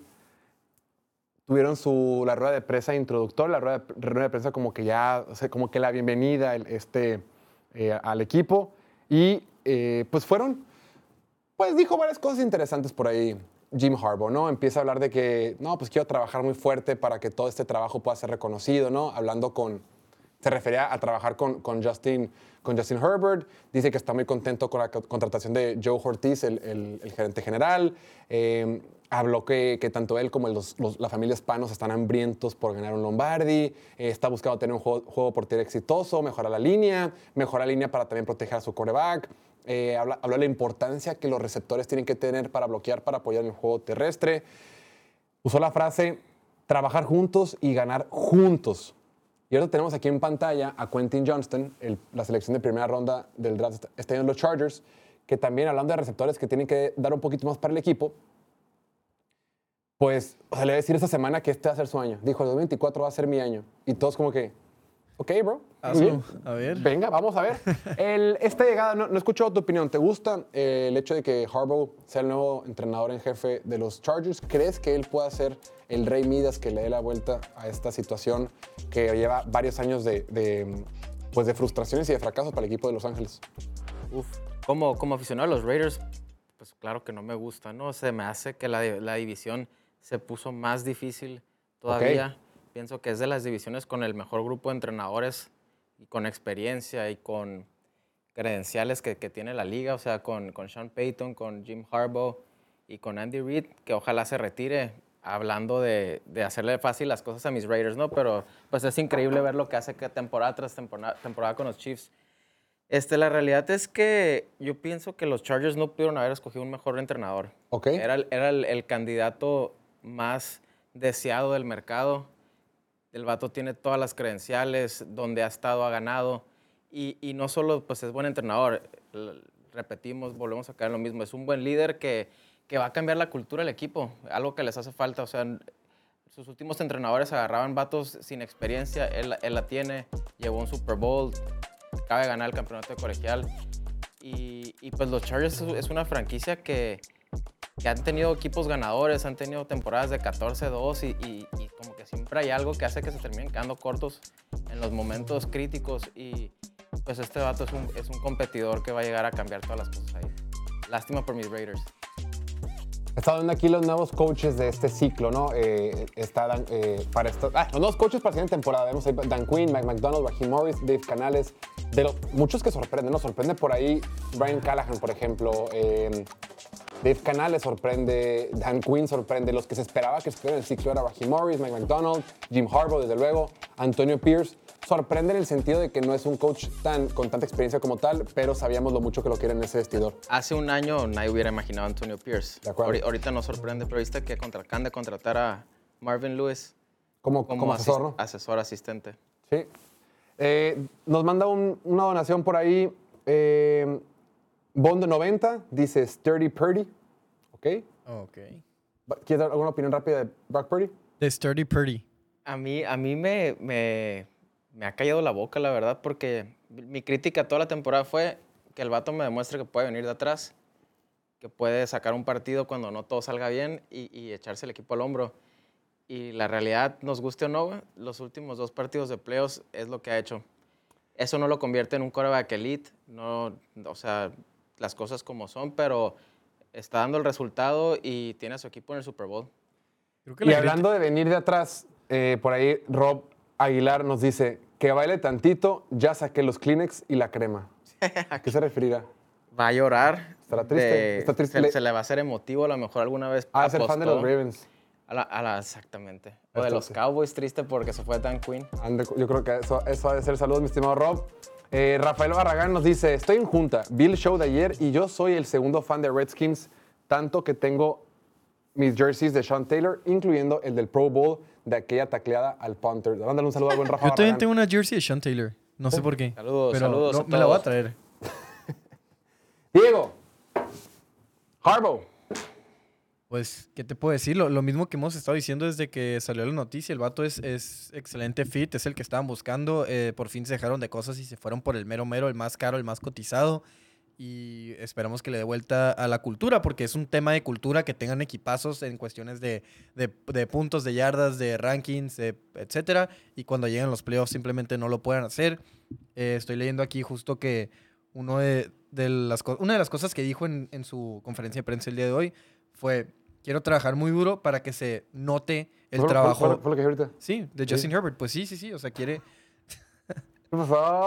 tuvieron su, la rueda de prensa introductoria, la rueda de, rueda de prensa como que ya, o sea, como que la bienvenida el- este, eh, al equipo. Y eh, pues fueron, pues dijo varias cosas interesantes por ahí Jim Harbaugh, ¿no? Empieza a hablar de que, no, pues quiero trabajar muy fuerte para que todo este trabajo pueda ser reconocido, ¿no? Hablando con, se refería a trabajar con, con Justin, con Justin Herbert. Dice que está muy contento con la co- contratación de Joe Ortiz, el, el- gerente general. Eh, habló que, tanto él como los- la familia Spanos están hambrientos por ganar un Lombardi. Eh, está buscando tener un juego, juego por tierra exitoso, mejorar la línea, mejorar la línea para también proteger a su quarterback. Eh, habla- habló de la importancia que los receptores tienen que tener para bloquear, para apoyar el juego terrestre. Usó la frase trabajar juntos y ganar juntos. Y ahora tenemos aquí en pantalla a Quentin Johnston, la selección de primera ronda del draft este año en los Chargers, que también hablando de receptores que tienen que dar un poquito más para el equipo, pues o sea, le voy a decir esta semana que este va a ser su año. Dijo, el 2024 va a ser mi año. Y todos como que, ok, bro. bien. A ver. Venga, vamos a ver. El- esta llegada, no, no he escuchado tu opinión. ¿Te gusta eh, el hecho de que Harbaugh sea el nuevo entrenador en jefe de los Chargers? ¿Crees que él pueda ser el rey Midas que le dé la vuelta a esta situación que lleva varios años de, de, pues de frustraciones y de fracasos para el equipo de Los Ángeles? Uf, como, como aficionado a los Raiders, pues claro que no me gusta, ¿no? Se me hace que la, la división se puso más difícil todavía. Pienso que es de las divisiones con el mejor grupo de entrenadores y con experiencia y con credenciales que, que tiene la liga, o sea, con, con Sean Payton, con Jim Harbaugh y con Andy Reid, que ojalá se retire hablando de, de hacerle fácil las cosas a mis Raiders, ¿no? Pero pues es increíble ver lo que hace temporada tras temporada, temporada con los Chiefs. Este, la realidad es que yo pienso que los Chargers no pudieron haber escogido un mejor entrenador. ¿Ok? Era, era el, el candidato más deseado del mercado. El vato tiene todas las credenciales, donde ha estado, ha ganado. Y, no solo pues, es buen entrenador, repetimos, volvemos a caer en lo mismo, es un buen líder que, que va a cambiar la cultura del equipo, algo que les hace falta. O sea, sus últimos entrenadores agarraban vatos sin experiencia, él, la tiene, llevó un Super Bowl, acaba de ganar el campeonato de colegial. Y, y, pues los Chargers es una franquicia que, que han tenido equipos ganadores, han tenido temporadas de 14-2 y, y- y como que siempre hay algo que hace que se terminen quedando cortos en los momentos críticos y pues este vato es un, es un competidor que va a llegar a cambiar todas las cosas ahí. Lástima por mis Raiders. Están viendo aquí los nuevos coaches de este ciclo, ¿no? Eh, está Dan- eh, para esto, ah, los nuevos coaches para la siguiente temporada. Vemos ahí Dan Quinn, Mike McDonald, Raheem Morris, Dave Canales. De los, muchos que sorprenden, ¿no? Sorprende por ahí Brian Callahan, por ejemplo. eh, Dave Canales sorprende, Dan Quinn sorprende. Los que se esperaba que estuvieran en el ciclo era Raheem Morris, Mike McDonald, Jim Harbaugh, desde luego, Antonio Pierce. Sorprende en el sentido de que no es un coach tan, con tanta experiencia como tal, pero sabíamos lo mucho que lo quieren en ese vestidor. Hace un año nadie hubiera imaginado a Antonio Pierce. De acuerdo. Ahori- Ahorita nos sorprende, pero viste que contra, acaban de contratar a Marvin Lewis Como, como, como asesor, ¿no? asesor asistente. Sí. Eh, nos manda un- una donación por ahí. Eh, Bond 90 dice Sturdy Purdy. ¿Ok? Ok. ¿Quieres dar alguna opinión rápida de Brock Purdy? De Sturdy Purdy. A mí, a mí me, me, me ha callado la boca, la verdad, porque mi crítica toda la temporada fue que el vato me demuestre que puede venir de atrás, que puede sacar un partido cuando no todo salga bien y, y echarse el equipo al hombro. Y la realidad, nos guste o no, los últimos dos partidos de playoffs es lo que ha hecho. Eso no lo convierte en un quarterback elite, no, o sea, las cosas como son, pero está dando el resultado y tiene a su equipo en el Super Bowl. Creo que Y la hablando de venir de atrás, eh, por ahí Rob Aguilar nos dice que baile tantito, ya saqué los Kleenex y la crema. ¿A qué se referirá? Va a llorar. Estará triste, de- está triste. Se, Le- se le va a hacer emotivo, a lo mejor alguna vez. Ah, es el fan de los Ravens. A la, a la- exactamente. O de los. Cowboys, triste porque se fue Dan Quinn. Yo creo que eso, eso ha de ser saludos, mi estimado Rob. Eh, Rafael Barragán nos dice, estoy en junta, vi el show de ayer y yo soy el segundo fan de Redskins, tanto que tengo mis jerseys de Sean Taylor, incluyendo el del Pro Bowl de aquella tacleada al punter. Mándale un saludo al buen Rafa Yo también Barragán. tengo una jersey de Sean Taylor. No sé por qué. Saludos, pero saludos no, a me la voy a todos. traer. Diego, Harbaugh. Pues, ¿qué te puedo decir? Lo, lo mismo que hemos estado diciendo desde que salió la noticia. El vato es, es excelente fit, es el que estaban buscando. eh, por fin se dejaron de cosas y se fueron por el mero mero, el más caro, el más cotizado. Y esperamos que le dé vuelta a la cultura, porque es un tema de cultura que tengan equipazos en cuestiones de, de- de puntos, de yardas, de rankings, de etcétera. Y cuando lleguen los playoffs simplemente no lo puedan hacer. Eh, estoy leyendo aquí justo que uno de, las, una de las cosas que dijo en, en su conferencia de prensa el día de hoy fue, quiero trabajar muy duro para que se note el trabajo. Fue lo que ahorita. Sí, de Sí. Justin Herbert. Pues sí, sí, sí. O sea, quiere,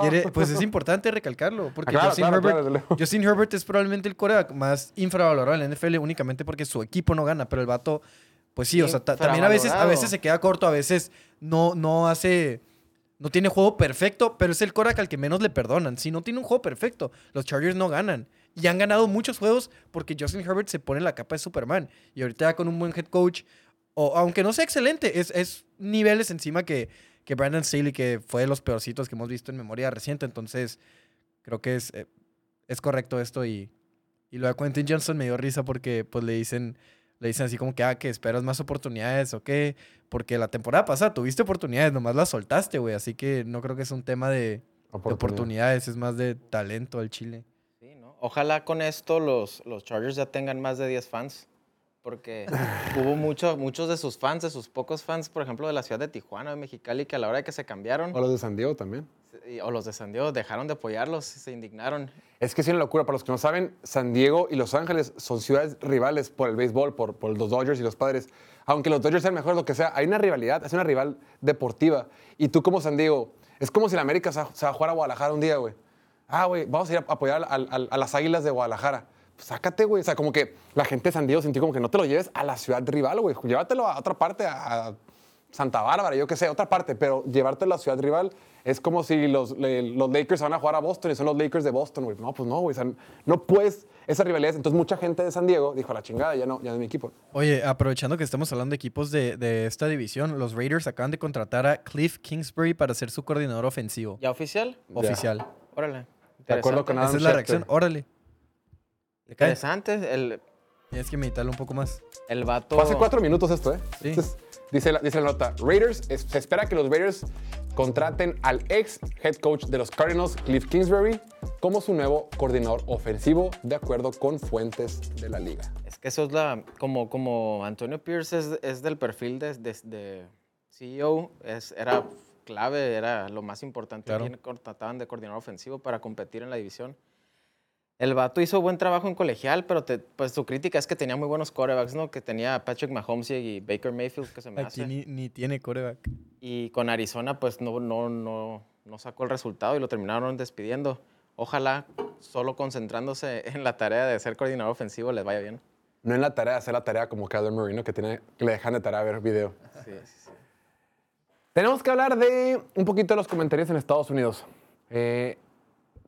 quiere pues es importante recalcarlo. Porque Ah, claro, Justin, claro, Herbert, claro, desde luego. Justin Herbert es probablemente el coreback más infravalorado en la NFL únicamente porque su equipo no gana. Pero el vato, pues sí, o sea, ta- también a veces, a veces se queda corto, a veces no, no hace... No tiene juego perfecto, pero es el coreback al que menos le perdonan. Si no tiene un juego perfecto, los Chargers no ganan. Y han ganado muchos juegos porque Justin Herbert se pone la capa de Superman. Y ahorita con un buen head coach, o aunque no sea excelente, es, es niveles encima que, que Brandon Staley, que fue de los peorcitos que hemos visto en memoria reciente. Entonces, creo que es, eh, es correcto esto. Y, y lo de Quentin Johnson me dio risa porque pues le dicen, le dicen así como que, ah, que esperas más oportunidades o qué. Porque la temporada pasada tuviste oportunidades, nomás las soltaste, güey. Así que no creo que es un tema de, de Oportunidad. oportunidades, es más de talento al Chile. Ojalá con esto los, los Chargers ya tengan más de 10 fans. Porque hubo mucho, muchos de sus fans, de sus pocos fans, por ejemplo, de la ciudad de Tijuana, de Mexicali, que a la hora de que se cambiaron, O los de San Diego también. y- o los de San Diego, dejaron de apoyarlos, se indignaron. Es que es una locura. Para los que no saben, San Diego y Los Ángeles son ciudades rivales por el béisbol, por, por los Dodgers y los Padres. Aunque los Dodgers sean mejores, lo que sea, hay una rivalidad, es una rival deportiva. Y tú como San Diego, es como si la América se, va- se va a jugar a Guadalajara un día, güey. Ah, güey, vamos a ir a apoyar a las Águilas de Guadalajara. Pues sácate, güey. O sea, como que la gente de San Diego sintió como que no te lo lleves a la ciudad rival, güey. Llévatelo a otra parte, a, Santa Bárbara, yo qué sé, otra parte. Pero llevártelo a la ciudad rival es como si los, los Lakers van a jugar a Boston y son los Lakers de Boston, güey. No, pues no, güey. O sea, no puedes esa rivalidad. Entonces mucha gente de San Diego dijo, a la chingada, ya no, ya no es mi equipo. Oye, aprovechando que estamos hablando de equipos de, de esta división, los Raiders acaban de contratar a Cliff Kingsbury para ser su coordinador ofensivo. ¿Ya oficial? Oficial. Órale. De acuerdo con Adam Esa es la reacción. Órale. Interesante. El, Tienes que meditarlo un poco más. el vato. Fue hace cuatro minutos esto, ¿eh? Sí. Entonces, dice, la, dice la nota, Raiders, es- se espera que los Raiders contraten al ex head coach de los Cardinals, Cliff Kingsbury, como su nuevo coordinador ofensivo, de acuerdo con fuentes de la liga. Es que eso es la. Como, como Antonio Pierce es, es del perfil de, de- de CEO, es, era clave, era lo más importante. Claro. Quien contrataban de coordinador ofensivo para competir en la división. El vato hizo buen trabajo en colegial, pero te- pues su crítica es que tenía muy buenos quarterbacks, ¿no? Que tenía Patrick Mahomes y Baker Mayfield, que se me Aquí hace. ni, ni tiene coreback. Y con Arizona, pues no, no, no, no sacó el resultado y lo terminaron despidiendo. Ojalá, solo concentrándose en la tarea de ser coordinador ofensivo, les vaya bien. No en la tarea de hacer la tarea como Kyler Murray, ¿no? que, tiene, que le dejan de tarea ver video. Sí, sí. Tenemos que hablar de un poquito de los comentarios en Estados Unidos. Eh,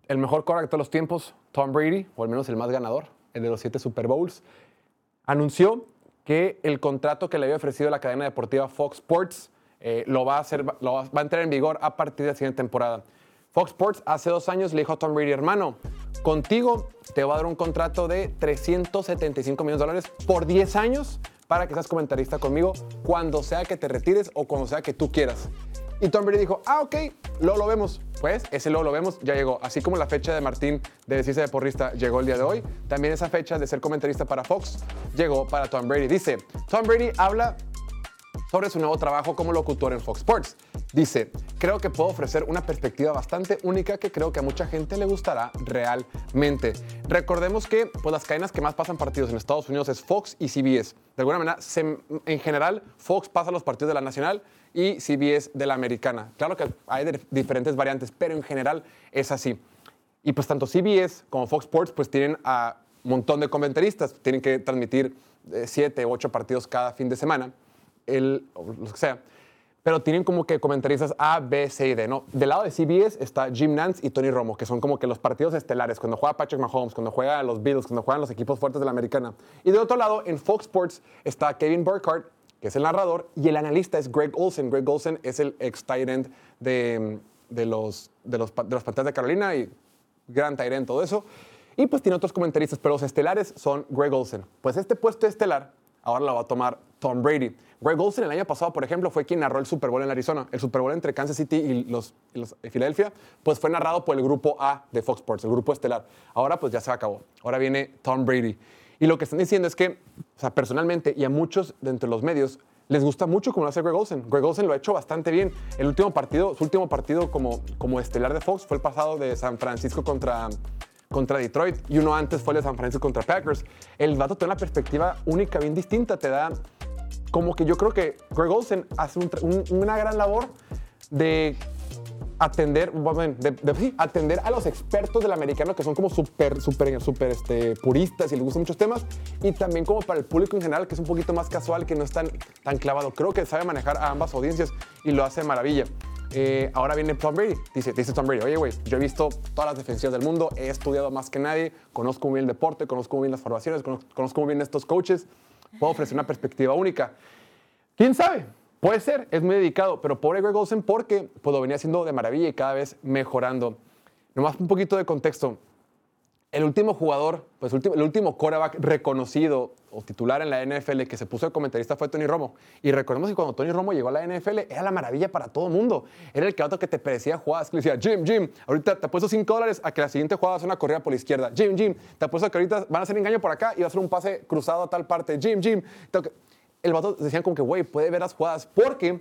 el mejor quarterback de todos los tiempos, Tom Brady, o al menos el más ganador, el de los siete Super Bowls, anunció que el contrato que le había ofrecido la cadena deportiva Fox Sports eh, lo, va a hacer, lo va, a entrar en vigor a partir de la siguiente temporada. Fox Sports hace dos años le dijo a Tom Brady, hermano, contigo te va a dar un contrato de 375 millones de dólares por 10 años para que seas comentarista conmigo cuando sea que te retires o cuando sea que tú quieras. Y Tom Brady dijo, ah, ok, luego lo vemos. Pues ese luego lo vemos ya llegó. Así como la fecha de Martín de decirse de porrista llegó el día de hoy, también esa fecha de ser comentarista para Fox llegó para Tom Brady. Dice, Tom Brady habla sobre su nuevo trabajo como locutor en Fox Sports. Dice, creo que puedo ofrecer una perspectiva bastante única que creo que a mucha gente le gustará realmente. Recordemos que pues, las cadenas que más pasan partidos en Estados Unidos es Fox y CBS. De alguna manera, en general, Fox pasa los partidos de la nacional y CBS de la americana. Claro que hay diferentes variantes, pero en general es así. Y pues tanto CBS como Fox Sports pues tienen a un montón de comentaristas. Tienen que transmitir eh, siete o ocho partidos cada fin de semana, el, o los que sea. Pero tienen como que comentaristas A, B, C y D, ¿no? Del lado de CBS está Jim Nance y Tony Romo, que son como que los partidos estelares, cuando juega Patrick Mahomes, cuando juega los Bills, cuando juegan los equipos fuertes de la americana. Y del otro lado, en Fox Sports está Kevin Burkhardt, que es el narrador, y el analista es Greg Olsen. Greg Olsen es el ex tight de, de los, de, los, de los de Carolina y gran tight end, todo eso. Y pues tiene otros comentaristas, pero los estelares son Greg Olsen. Pues este puesto estelar ahora lo va a tomar Tom Brady. Greg Olsen el año pasado, por ejemplo, fue quien narró el Super Bowl en Arizona. El Super Bowl entre Kansas City y los, y los- Filadelfia, pues fue narrado por el grupo A de Fox Sports, el grupo estelar. Ahora pues ya se acabó. Ahora viene Tom Brady. Y lo que están diciendo es que, o sea, personalmente y a muchos de entre los medios, les gusta mucho como lo hace Greg Olsen. Greg Olsen lo ha hecho bastante bien. El último partido, su último partido como, como estelar de Fox fue el pasado de San Francisco contra, contra Detroit y uno antes fue el de San Francisco contra Packers. El vato tiene una perspectiva única, bien distinta. Te da como que yo creo que Greg Olsen hace una gran labor de atender, de, de- sí, atender a los expertos del americano que son como súper, súper, súper este, puristas y les gustan muchos temas y también como para el público en general que es un poquito más casual, que no es tan, tan clavado. Creo que sabe manejar a ambas audiencias y lo hace de maravilla. Eh, ahora viene Tom Brady. Dice, dice Tom Brady, oye, güey, yo he visto todas las defensivas del mundo, he estudiado más que nadie, conozco muy bien el deporte, conozco muy bien las formaciones, conozco, muy bien estos coaches, puedo ofrecer una perspectiva única. ¿Quién sabe? Puede ser, es muy dedicado, pero pobre Greg Olsen porque pues, lo venía haciendo de maravilla y cada vez mejorando. Nomás un poquito de contexto. El último jugador, pues el último quarterback reconocido o titular en la NFL que se puso de comentarista fue Tony Romo. Y recordemos que cuando Tony Romo llegó a la NFL era la maravilla para todo el mundo. Era el que que te predecía jugadas, que le decía, Jim, Jim, ahorita te apuesto 5 dólares a que la siguiente jugada sea una corrida por la izquierda. Jim, Jim, te apuesto que ahorita van a hacer engaño por acá y va a ser un pase cruzado a tal parte. Jim, Jim. El vato decían como que, güey, puede ver las jugadas porque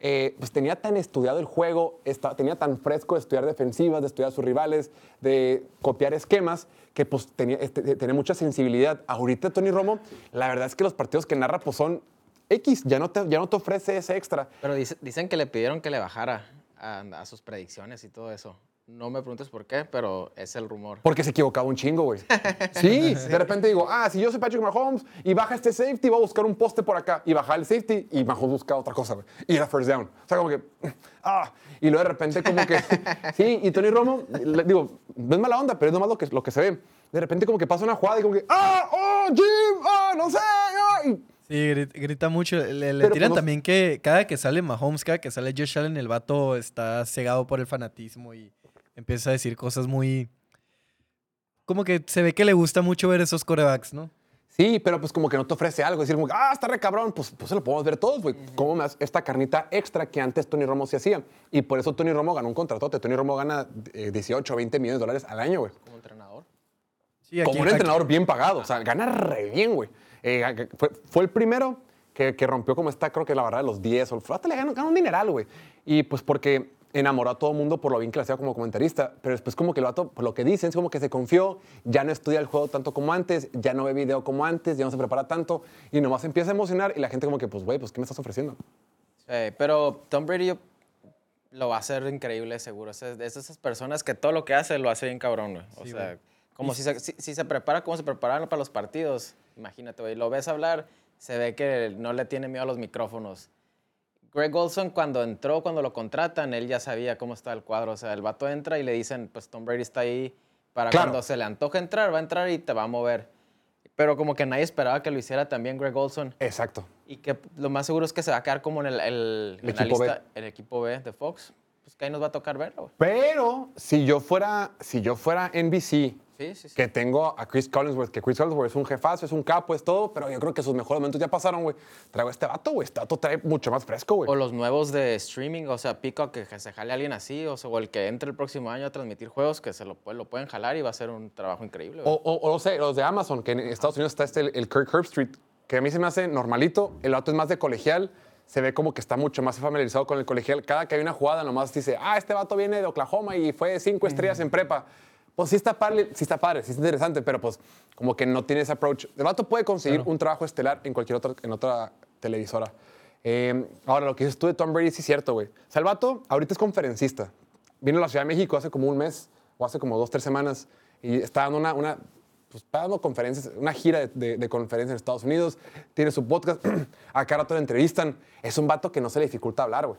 eh, pues tenía tan estudiado el juego, tenía tan fresco de estudiar defensivas, de estudiar a sus rivales, de copiar esquemas, que pues tenía, este, tenía mucha sensibilidad. Ahorita Tony Romo, la verdad es que los partidos que narra pues son X, ya no te, ya no te ofrece ese extra. Pero dice- dicen que le pidieron que le bajara a sus predicciones y todo eso. No me preguntes por qué, pero es el rumor. Porque se equivocaba un chingo, güey. Sí, de repente digo, ah, si yo soy Patrick Mahomes y baja este safety, voy a buscar un poste por acá. Y baja el safety y Mahomes busca otra cosa, güey. Y era first down. O sea, como que, ah. Y luego de repente como que, sí, y Tony Romo, le digo, no es mala onda, pero es nomás lo que, lo que se ve. De repente como que pasa una jugada y como que, ah, oh, Jim, ah, no sé, ah. Sí, grita mucho. Le, le tiran pues, también que cada que sale Mahomes, cada que sale Josh Allen, el vato está cegado por el fanatismo y empieza a decir cosas muy... Como que se ve que le gusta mucho ver esos corebacks, ¿no? Sí, pero pues como que no te ofrece algo. Decir, como, ah, está re cabrón. Pues, pues se lo podemos ver todos, güey. ¿Cómo me hace esta carnita extra que antes Tony Romo se hacía? Y por eso Tony Romo ganó un contratote. Tony Romo gana eh, 18 o 20 millones de dólares al año, güey. Como entrenador. Sí, Como aquí- un aquí- entrenador bien pagado. O sea, gana re bien, güey. Eh, fue, fue el primero que, que rompió como está, creo que la verdad, de los 10. O hasta le ganó, ganó un dineral, güey. Y pues porque enamoró a todo el mundo por lo bien que le hacía como comentarista. Pero después como que el vato, por lo que dicen, es como que se confió, ya no estudia el juego tanto como antes, ya no ve video como antes, ya no se prepara tanto. Y nomás empieza a emocionar y la gente como que, pues, güey, pues, ¿qué me estás ofreciendo? Sí, pero Tom Brady lo va a hacer increíble, seguro. Es, es de esas personas que todo lo que hace lo hace bien cabrón, güey. O Sí, sea, güey. como si se, si, si se prepara como se prepararon para los partidos. Imagínate, güey. Lo ves hablar, se ve que no le tiene miedo a los micrófonos. Greg Olson, cuando entró, cuando lo contratan, él ya sabía cómo está el cuadro. O sea, el vato entra y le dicen, pues Tom Brady está ahí para Claro. cuando se le antoja entrar, va a entrar y te va a mover. Pero como que nadie esperaba que lo hiciera también Greg Olson. Exacto. Y que lo más seguro es que se va a quedar como en el, el, El en la equipo B. el equipo B de Fox. Pues que ahí nos va a tocar verlo. Pero si yo fuera, si yo fuera NBC, Sí, sí, sí. que tengo a Chris Collinsworth, que Chris Collinsworth es un jefazo, es un capo, es todo, pero yo creo que sus mejores momentos ya pasaron, güey. Traigo a este vato, güey. Este vato trae mucho más fresco, güey. O los nuevos de streaming, o sea, Pico que se jale a alguien así, o, sea, o el que entre el próximo año a transmitir juegos, que se lo, lo pueden jalar y va a ser un trabajo increíble. O, o, o no sé, los de Amazon, que en Estados Unidos está este, el, el Kirk Herbstreit, que a mí se me hace normalito. El vato es más de colegial. se ve como que está mucho más familiarizado con el colegial. Cada que hay una jugada, nomás dice, ah, este vato viene de Oklahoma y fue cinco estrellas en prepa. Pues sí está padre, sí está padre, sí está interesante, pero pues como que no tiene ese approach. El vato puede conseguir un trabajo estelar en cualquier otra, en otra televisora. Eh, ahora, lo que dices tú de Tom Brady sí es cierto, güey. O sea, el vato ahorita es conferencista. Vino a la Ciudad de México hace como un mes o hace como dos, tres semanas y está dando una, una pues, está dando conferencias, una gira de, de- de conferencias en Estados Unidos, tiene su podcast, a cada rato le entrevistan. Es un vato que no se le dificulta hablar, güey.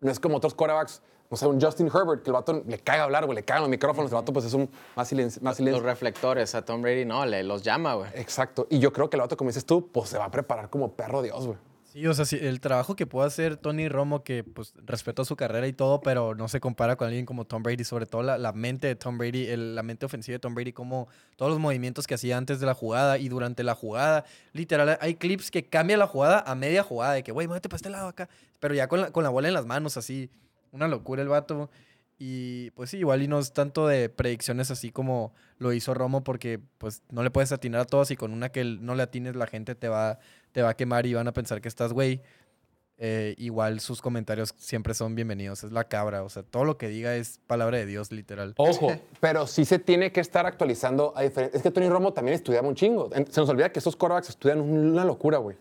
No es como otros quarterbacks, no sé, un Justin Herbert, que el vato le caga hablar, güey, le cagan los micrófonos, el vato pues es un más silencio. Más Los silencio. reflectores a Tom Brady, no, le los llama, güey. Exacto. Y yo creo que el vato, como dices tú, pues se va a preparar como perro Dios, güey. Sí, o sea, sí, el trabajo que puede hacer Tony Romo, que pues respetó su carrera y todo, pero no se compara con alguien como Tom Brady, sobre todo la, la mente de Tom Brady, el- la mente ofensiva de Tom Brady, como todos los movimientos que hacía antes de la jugada y durante la jugada. Literal, hay clips que cambia la jugada a media jugada, de que, güey, muévete para este lado acá, pero ya con la, con la bola en las manos, así, una locura el vato. Y pues sí, igual y no es tanto de predicciones así como lo hizo Romo, porque pues no le puedes atinar a todos y con una que no le atines la gente te va, te va a quemar y van a pensar que estás güey. Eh, igual sus comentarios siempre son bienvenidos, es la cabra, o sea, todo lo que diga es palabra de Dios, literal. Ojo, pero sí se tiene que estar actualizando a diferen- Es que Tony Romo también estudiaba un chingo. Se nos olvida que esos quarterbacks estudian una locura, güey.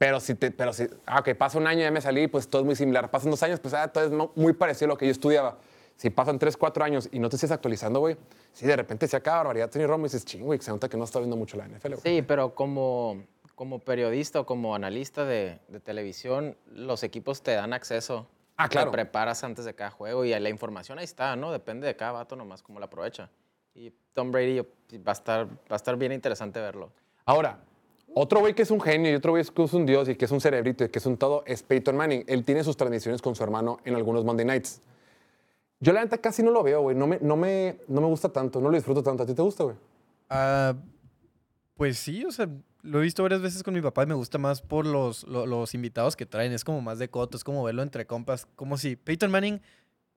Pero si, te, pero si, ah, ok, pasa un año y ya me salí, pues todo es muy similar. Pasan dos años, pues ah, todo es muy parecido a lo que yo estudiaba. Si pasan tres, cuatro años y no te estés actualizando, güey, sí, de repente se acaba barbaridad Tony Romo y dices, ching, güey, se nota que no está viendo mucho la NFL, güey. Sí, pero como, como periodista o como analista de, de televisión, los equipos te dan acceso. Ah, claro. Te preparas antes de cada juego y la información ahí está, ¿no? Depende de cada vato nomás cómo la aprovecha. Y Tom Brady yo- va a estar, va a estar bien interesante verlo. Ahora, otro güey que es un genio y otro güey que es un dios y que es un cerebrito y que es un todo es Peyton Manning. Él tiene sus transmisiones con su hermano en algunos Monday Nights. Yo la neta casi no lo veo, güey. No me, no, me, no me gusta tanto, no lo disfruto tanto. ¿A ti te gusta, güey? Ah, pues sí, o sea, lo he visto varias veces con mi papá y me gusta más por los, lo- los invitados que traen. Es como más de coto, es como verlo entre compas. Como si Peyton Manning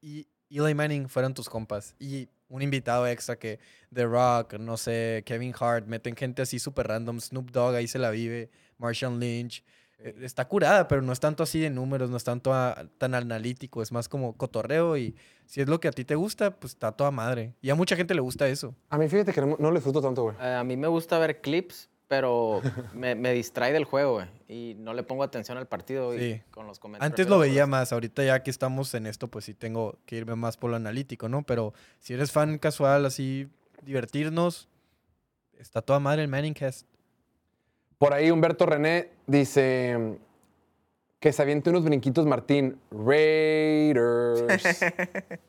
y Eli Manning fueran tus compas. Y un invitado extra que The Rock, no sé, Kevin Hart, meten gente así súper random. Snoop Dogg ahí se la vive, Marshall Lynch. Eh, Está curada, pero no es tanto así de números, no es tanto a- tan analítico, es más como cotorreo y si es lo que a ti te gusta, pues está toda madre. Y a mucha gente le gusta eso. A mí fíjate que no, no lo disfruto tanto, güey. Eh, a mí me gusta ver clips, pero me, me distrae del juego, güey. Y no le pongo atención al partido y Sí. con los comentarios. Antes lo veía más, ahorita ya que estamos en esto, pues sí tengo que irme más por lo analítico, ¿no? Pero si eres fan casual, así, divertirnos, está toda madre el Manningcast. Por ahí Humberto René dice que se aviente unos brinquitos Martín. Raiders.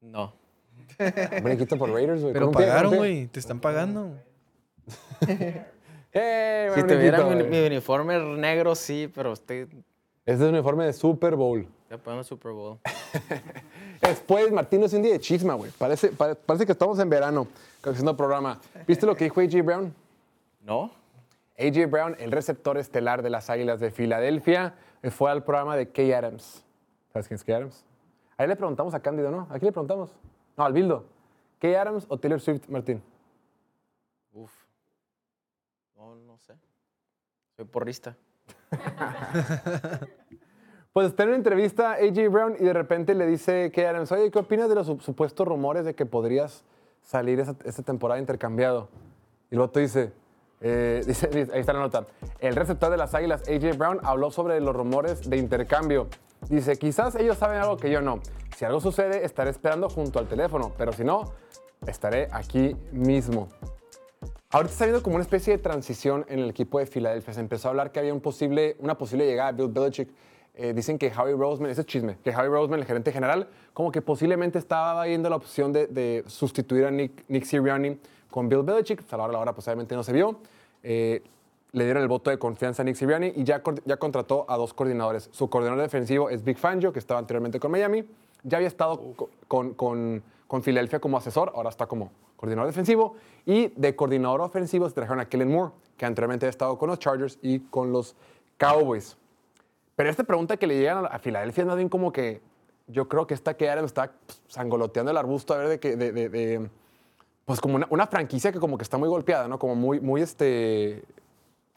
No. Un brinquito por Raiders, güey. Pero pagaron, güey, te están pagando. ¡Eh, Si tuviera mi, mi uniforme negro, sí, pero estoy Este es un uniforme de Super Bowl. ya poniendo Super Bowl. Después, Martín, es un día de chisma, güey. Parece, pare- parece que estamos en verano haciendo programa. ¿Viste lo que dijo A.J. Brown? ¿No? A.J. Brown, el receptor estelar de las Águilas de Filadelfia, fue al programa de Kay Adams. ¿Sabes quién es Kay Adams? Ahí le preguntamos a Cándido, ¿no? Aquí le preguntamos. No, al Bildo. ¿Kay Adams o Taylor Swift, Martín? Uf. No, no sé. Soy porrista. Pues está en una entrevista A.J. Brown y de repente le dice Kay Adams, oye, ¿qué opinas de los sup- supuestos rumores de que podrías salir esa- esta temporada intercambiado? Y el vato dice, eh, dice- ahí está la nota, el receptor de las Águilas, A.J. Brown, habló sobre los rumores de intercambio. Dice, quizás ellos saben algo que yo no. Si algo sucede, estaré esperando junto al teléfono, pero si no, estaré aquí mismo. Ahorita está habiendo como una especie de transición en el equipo de Filadelfia. Se empezó a hablar que había un posible, una posible llegada de Bill Belichick. Eh, dicen que Harry Roseman, ese es chisme, que Harry Roseman, el gerente general, como que posiblemente estaba viendo la opción de, de sustituir a Nick, Nick Sirianni con Bill Belichick. A la hora de la hora, pues obviamente no se vio. Eh, le dieron el voto de confianza a Nick Sirianni y ya, ya contrató a dos coordinadores. Su coordinador defensivo es Big Fangio, que estaba anteriormente con Miami. Ya había estado co- con, con, con Filadelfia como asesor, ahora está como coordinador defensivo. Y de coordinador ofensivo se trajeron a Kellen Moore, que anteriormente había estado con los Chargers y con los Cowboys. Pero esta pregunta que le llegan a, Filadelfia es más bien como que yo creo que esta que Adams está pues, sangoloteando el arbusto a ver de que, de, pues como una, franquicia que como que está muy golpeada, ¿no? Como muy, muy este,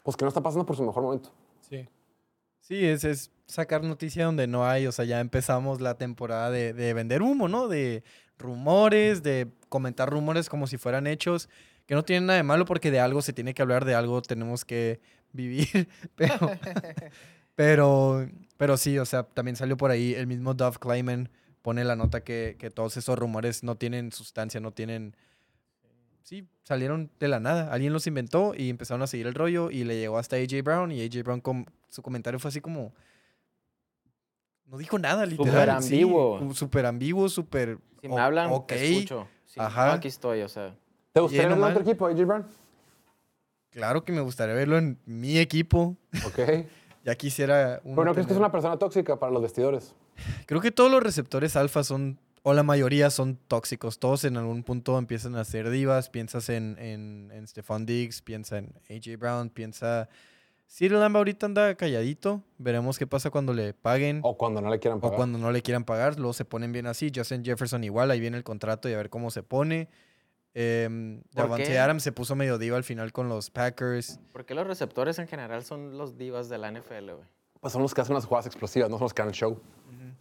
pues que no está pasando por su mejor momento. Sí. Sí, es, es sacar noticia donde no hay. O sea, ya empezamos la temporada de, de vender humo, ¿no? De rumores, de comentar rumores como si fueran hechos, que no tienen nada de malo porque de algo se tiene que hablar, de algo tenemos que vivir. Pero, pero, pero sí, o sea, también salió por ahí el mismo Dove Kleiman pone la nota que, que todos esos rumores no tienen sustancia, no tienen... Sí, salieron de la nada. Alguien los inventó y empezaron a seguir el rollo y le llegó hasta AJ Brown y AJ Brown com- su comentario fue así como... No dijo nada, literal. Súper sí, ambiguo. súper ambiguo, súper... Si me hablan, ok. escucho. Si no, Ajá. aquí estoy, o sea. ¿Te gustaría verlo en otro equipo, AJ Brown? Claro que me gustaría verlo en mi equipo. Ok. Ya quisiera... Pero no crees que es una persona tóxica para los vestidores. Creo que todos los receptores alfa son, o la mayoría son tóxicos. Todos en algún punto empiezan a ser divas. Piensas en, en, en Stephon Diggs, piensa en AJ Brown, piensa... Cyril Lamb ahorita anda calladito. Veremos qué pasa cuando le paguen o, O cuando no le quieran pagar. cuando no le quieran pagar. Luego se ponen bien así. Justin Jefferson igual, ahí viene el contrato y a ver cómo se pone. Eh, ¿Por Davante qué? Adams se puso medio diva al final con los Packers. ¿Por qué los receptores en general son los divas de la NFL, güey? Pues son los que hacen las jugadas explosivas, no son los que dan show.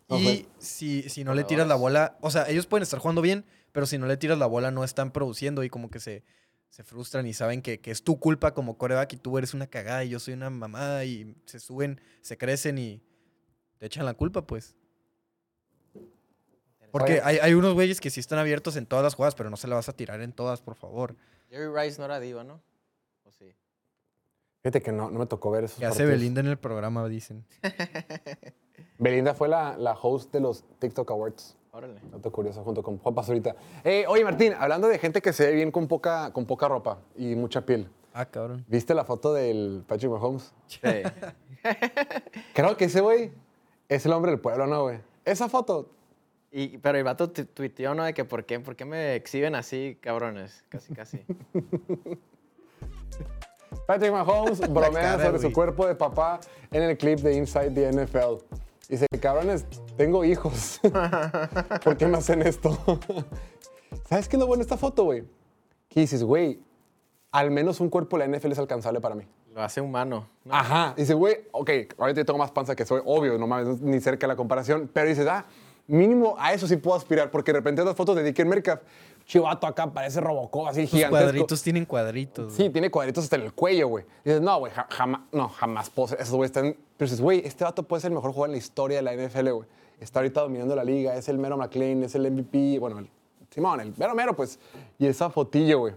No Y si, si no le tiras la bola, o sea, ellos pueden estar jugando bien, pero si no le tiras la bola no están produciendo y como que se, se frustran y saben que, que es tu culpa como coreback y tú eres una cagada y yo soy una mamada y se suben, se crecen y te echan la culpa, pues. Porque hay, hay unos güeyes que sí están abiertos en todas las jugadas, pero no se la vas a tirar en todas, por favor. Jerry Rice no era diva, ¿no? ¿O sí? Fíjate que no, no me tocó ver esos Que hace. Belinda en el programa, dicen. Belinda fue la, la host de los TikTok Awards. Órale. Dato curioso, junto con Juan Pazurita. Eh, oye, Martín, hablando de gente que se ve bien con poca, con poca ropa y mucha piel. Ah, cabrón. ¿Viste la foto del Patrick Mahomes? Sí. Creo que ese güey es el hombre del pueblo, ¿no, güey? Esa foto, Y, pero el vato tu- tuiteó, ¿no? De que ¿por qué, ¿por qué me exhiben así, cabrones? Casi, casi. Patrick Mahomes bromea sobre su cuerpo de papá en el clip de Inside the NFL. Dice, cabrones, tengo hijos. ¿Por qué me hacen esto? ¿Sabes qué es lo bueno de esta foto, güey? Que dices, güey, al menos un cuerpo de la NFL es alcanzable para mí. Lo hace humano. ¿no? Ajá. Dice, güey, ok, ahorita yo tengo más panza que soy, obvio, no mames, ni cerca de la comparación. Pero dices, ah, mínimo a eso sí puedo aspirar, porque de repente las fotos de Dick Metcalf, chivato acá, parece Robocop, así Los gigantesco. cuadritos tienen cuadritos. Sí, tiene cuadritos hasta en el cuello, güey. Dices, no, güey, ja- jamás, no, jamás puedo ser. Esos güeyes están. Pero dices, güey, este vato puede ser el mejor jugador en la historia de la NFL, güey. Está ahorita dominando la liga, es el mero McLean, es el MVP, bueno, el Simón, el mero mero, pues. Y esa fotillo, güey.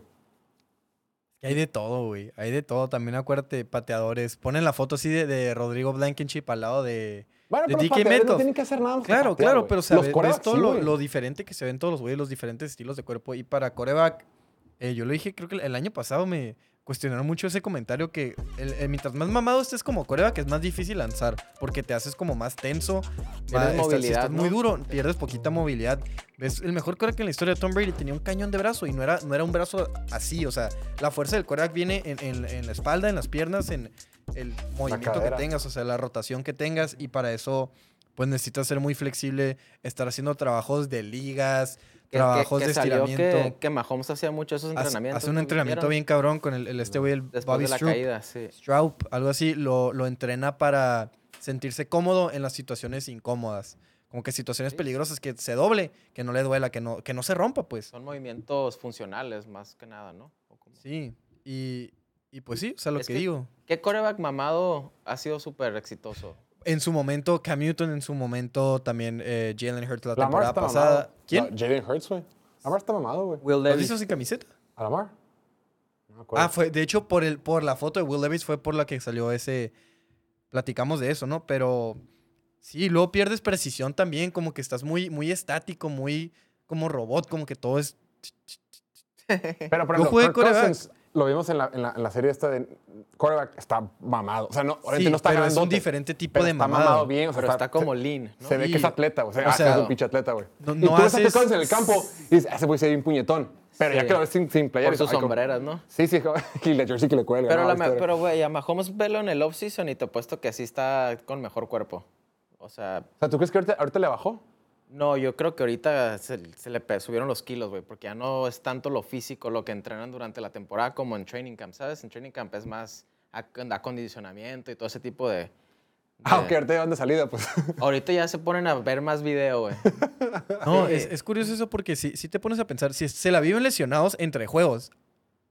Hay de todo, güey. Hay de todo. También acuérdate, pateadores. Ponen la foto así de, de Rodrigo Blankenship al lado de, Bueno, pero DK no tienen que hacer nada más Claro, patear, claro, pero sabes, Los ves todo sí, lo, diferente que se ven todos los güeyes, los diferentes estilos de cuerpo. Y para coreback, eh, yo lo dije, creo que el año pasado me cuestionaron mucho ese comentario que el, el- mientras más mamado estés como coreback es más difícil lanzar porque te haces como más tenso. Más- estás- movilidad, estás muy duro, pierdes poquita movilidad. Ves, el mejor coreback en la historia de Tom Brady tenía un cañón de brazo y no era, no era un brazo así. O sea, la fuerza del coreback viene en, en- en la espalda, en las piernas, en el movimiento que tengas, o sea, la rotación que tengas y para eso pues necesitas ser muy flexible, estar haciendo trabajos de ligas, Que- trabajos que de estiramiento. Que, que Mahomes hacía mucho esos entrenamientos. Hace un entrenamiento bien cabrón con el, el este güey, el Después Bobby de la Stroop. caída, sí. Stroup, algo así, lo, lo entrena para sentirse cómodo en las situaciones incómodas. Como que situaciones Sí. peligrosas, que se doble, que no le duela, que no, que no se rompa, pues. Son movimientos funcionales más que nada, ¿no? Sí, y, y pues sí, o sea, lo Es que, que- digo. ¿Qué coreback mamado ha sido súper exitoso? En su momento, Cam Newton, en su momento también eh, Jalen Hurts la temporada está pasada. mamado. ¿Quién? No, Jalen Hurts, güey. Lamar está mamado, güey. Will ¿Lo hizo sin camiseta? ¿A Lamar? No me acuerdo. Ah, fue, de hecho, por, el, por la foto de Will Levis fue por la que salió ese. Platicamos de eso, ¿no? Pero sí, luego pierdes precisión también, como que estás muy, muy estático, muy como robot, como que todo es. Pero, por Yo jugué Kirk. Cousins, lo vimos en la, en, la, en la serie esta de quarterback, está mamado. O sea, no, obviamente Sí, no está pero es un grandote, diferente tipo pero de está mamado. mamado bien. O sea, Pero está como lean, ¿no? Se ve que es atleta, o sea, O ah, es un pinche atleta, güey. no- y no tú ves a Kirk haces- en el campo y dices, ese güey se ve un puñetón. Pero ya que lo ves sin, sin playera... Por sus sombreras, ¿no? Sí, sí, y la jersey que le cuelga. Pero, no, ma- bien. pero, güey, a Mahomes velo en el offseason y te apuesto que así está con mejor cuerpo. O sea, O sea, ¿tú crees que ahorita, ahorita le bajó? No, yo creo que ahorita se, se le subieron los kilos, güey, porque ya no es tanto lo físico lo que entrenan durante la temporada como en training camp, ¿sabes? En training camp es más ac- acondicionamiento y todo ese tipo de, Ah, ok, ahorita ya van de salida, pues. Ahorita ya se ponen a ver más video, güey. No, es, es curioso eso porque si, si te pones a pensar, si se la viven lesionados entre juegos,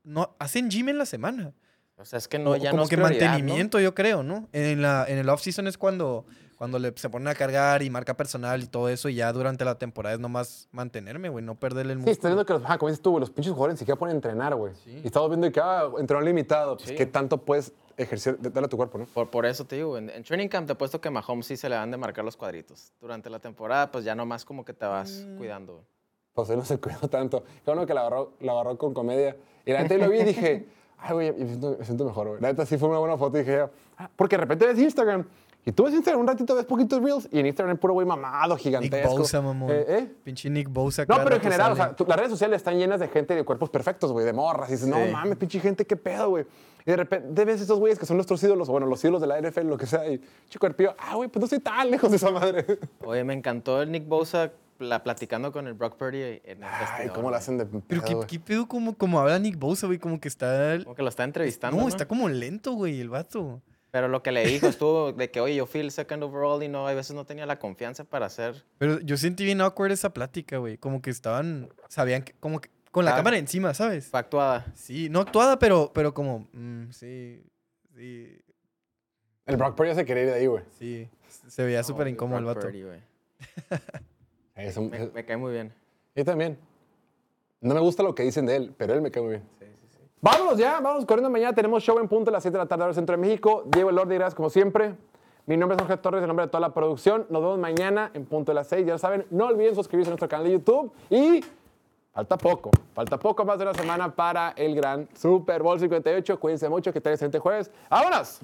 no hacen gym en la semana. O sea, es que no, ya como no es que prioridad, ¿no? mantenimiento, yo creo, ¿no? En, la, en el off-season es cuando, cuando le, se ponen a cargar y marca personal y todo eso, y ya durante la temporada es nomás mantenerme, güey, no perderle el Sí, estás viendo que los, ajá, como dices tú, güey, los pinches jugadores ni siquiera pueden entrenar, güey. Y estamos viendo que, ah, entrenador limitado. Pues, Sí. ¿qué tanto puedes ejercer, darle a tu cuerpo, no? Por, por eso te digo, en, en training camp te he puesto que Mahomes sí se le van de marcar los cuadritos. Durante la temporada, pues ya nomás como que te vas Mm. cuidando. güey. Pues él no se cuidó tanto. Qué bueno que la agarró, la agarró con comedia. Y la neta yo lo vi y dije, ay, güey, me siento, me siento mejor, güey. La neta sí fue una buena foto y dije, ah, porque de repente ves Instagram y tú ves Instagram un ratito, ves poquitos reels y en Instagram puro güey mamado, Nick gigantesco. Bosa, mamón. Eh, ¿eh? Pinche Nick Bosa. No, pero en general, o sea, tú- las redes sociales están llenas de gente de cuerpos perfectos, güey, de morras. Y dices, no mames, pinche gente, qué pedo, güey. Y de repente ves estos güeyes que son nuestros ídolos, o bueno, los ídolos de la NFL, lo que sea, y chico cuerpillo, ah, güey, pues no estoy tan lejos de esa madre. Oye, me encantó el Nick Bosa la, platicando con el Brock Purdy en el Ay, vestidor, cómo lo hacen de Pero pedo, qué, güey. qué pedo como, como habla Nick Bosa, güey, como que está... Como que lo está entrevistando, No, ¿no? está como lento, güey, el vato. Pero lo que le dijo estuvo de que, oye, yo fui el second overall y no, a veces no tenía la confianza para hacer. Pero yo sentí bien awkward esa plática, güey. Como que estaban, sabían que, como que, con la Ah. cámara encima, ¿sabes? Fue actuada. Sí, no actuada, pero, pero como, mm, sí, sí, El Brock Purdy ya se quería ir de ahí, güey. sí. Se veía súper No, incómodo el Brock vato. Purdy, güey. Es un- Me, me cae muy bien. Yo también. No me gusta lo que dicen de él, pero él me cae muy bien. Vámonos ya, vamos corriendo mañana. Tenemos show en punto a las 7 de la tarde, hora centro de México. Diego Elordi, gracias como siempre. Mi nombre es Jorge Torres, el nombre de toda la producción. Nos vemos mañana en punto de las 6. Ya lo saben, no olviden suscribirse a nuestro canal de YouTube. Y falta poco, falta poco más de una semana para el gran Super Bowl 58. Cuídense mucho, que tengan excelente jueves. ¡Vámonos!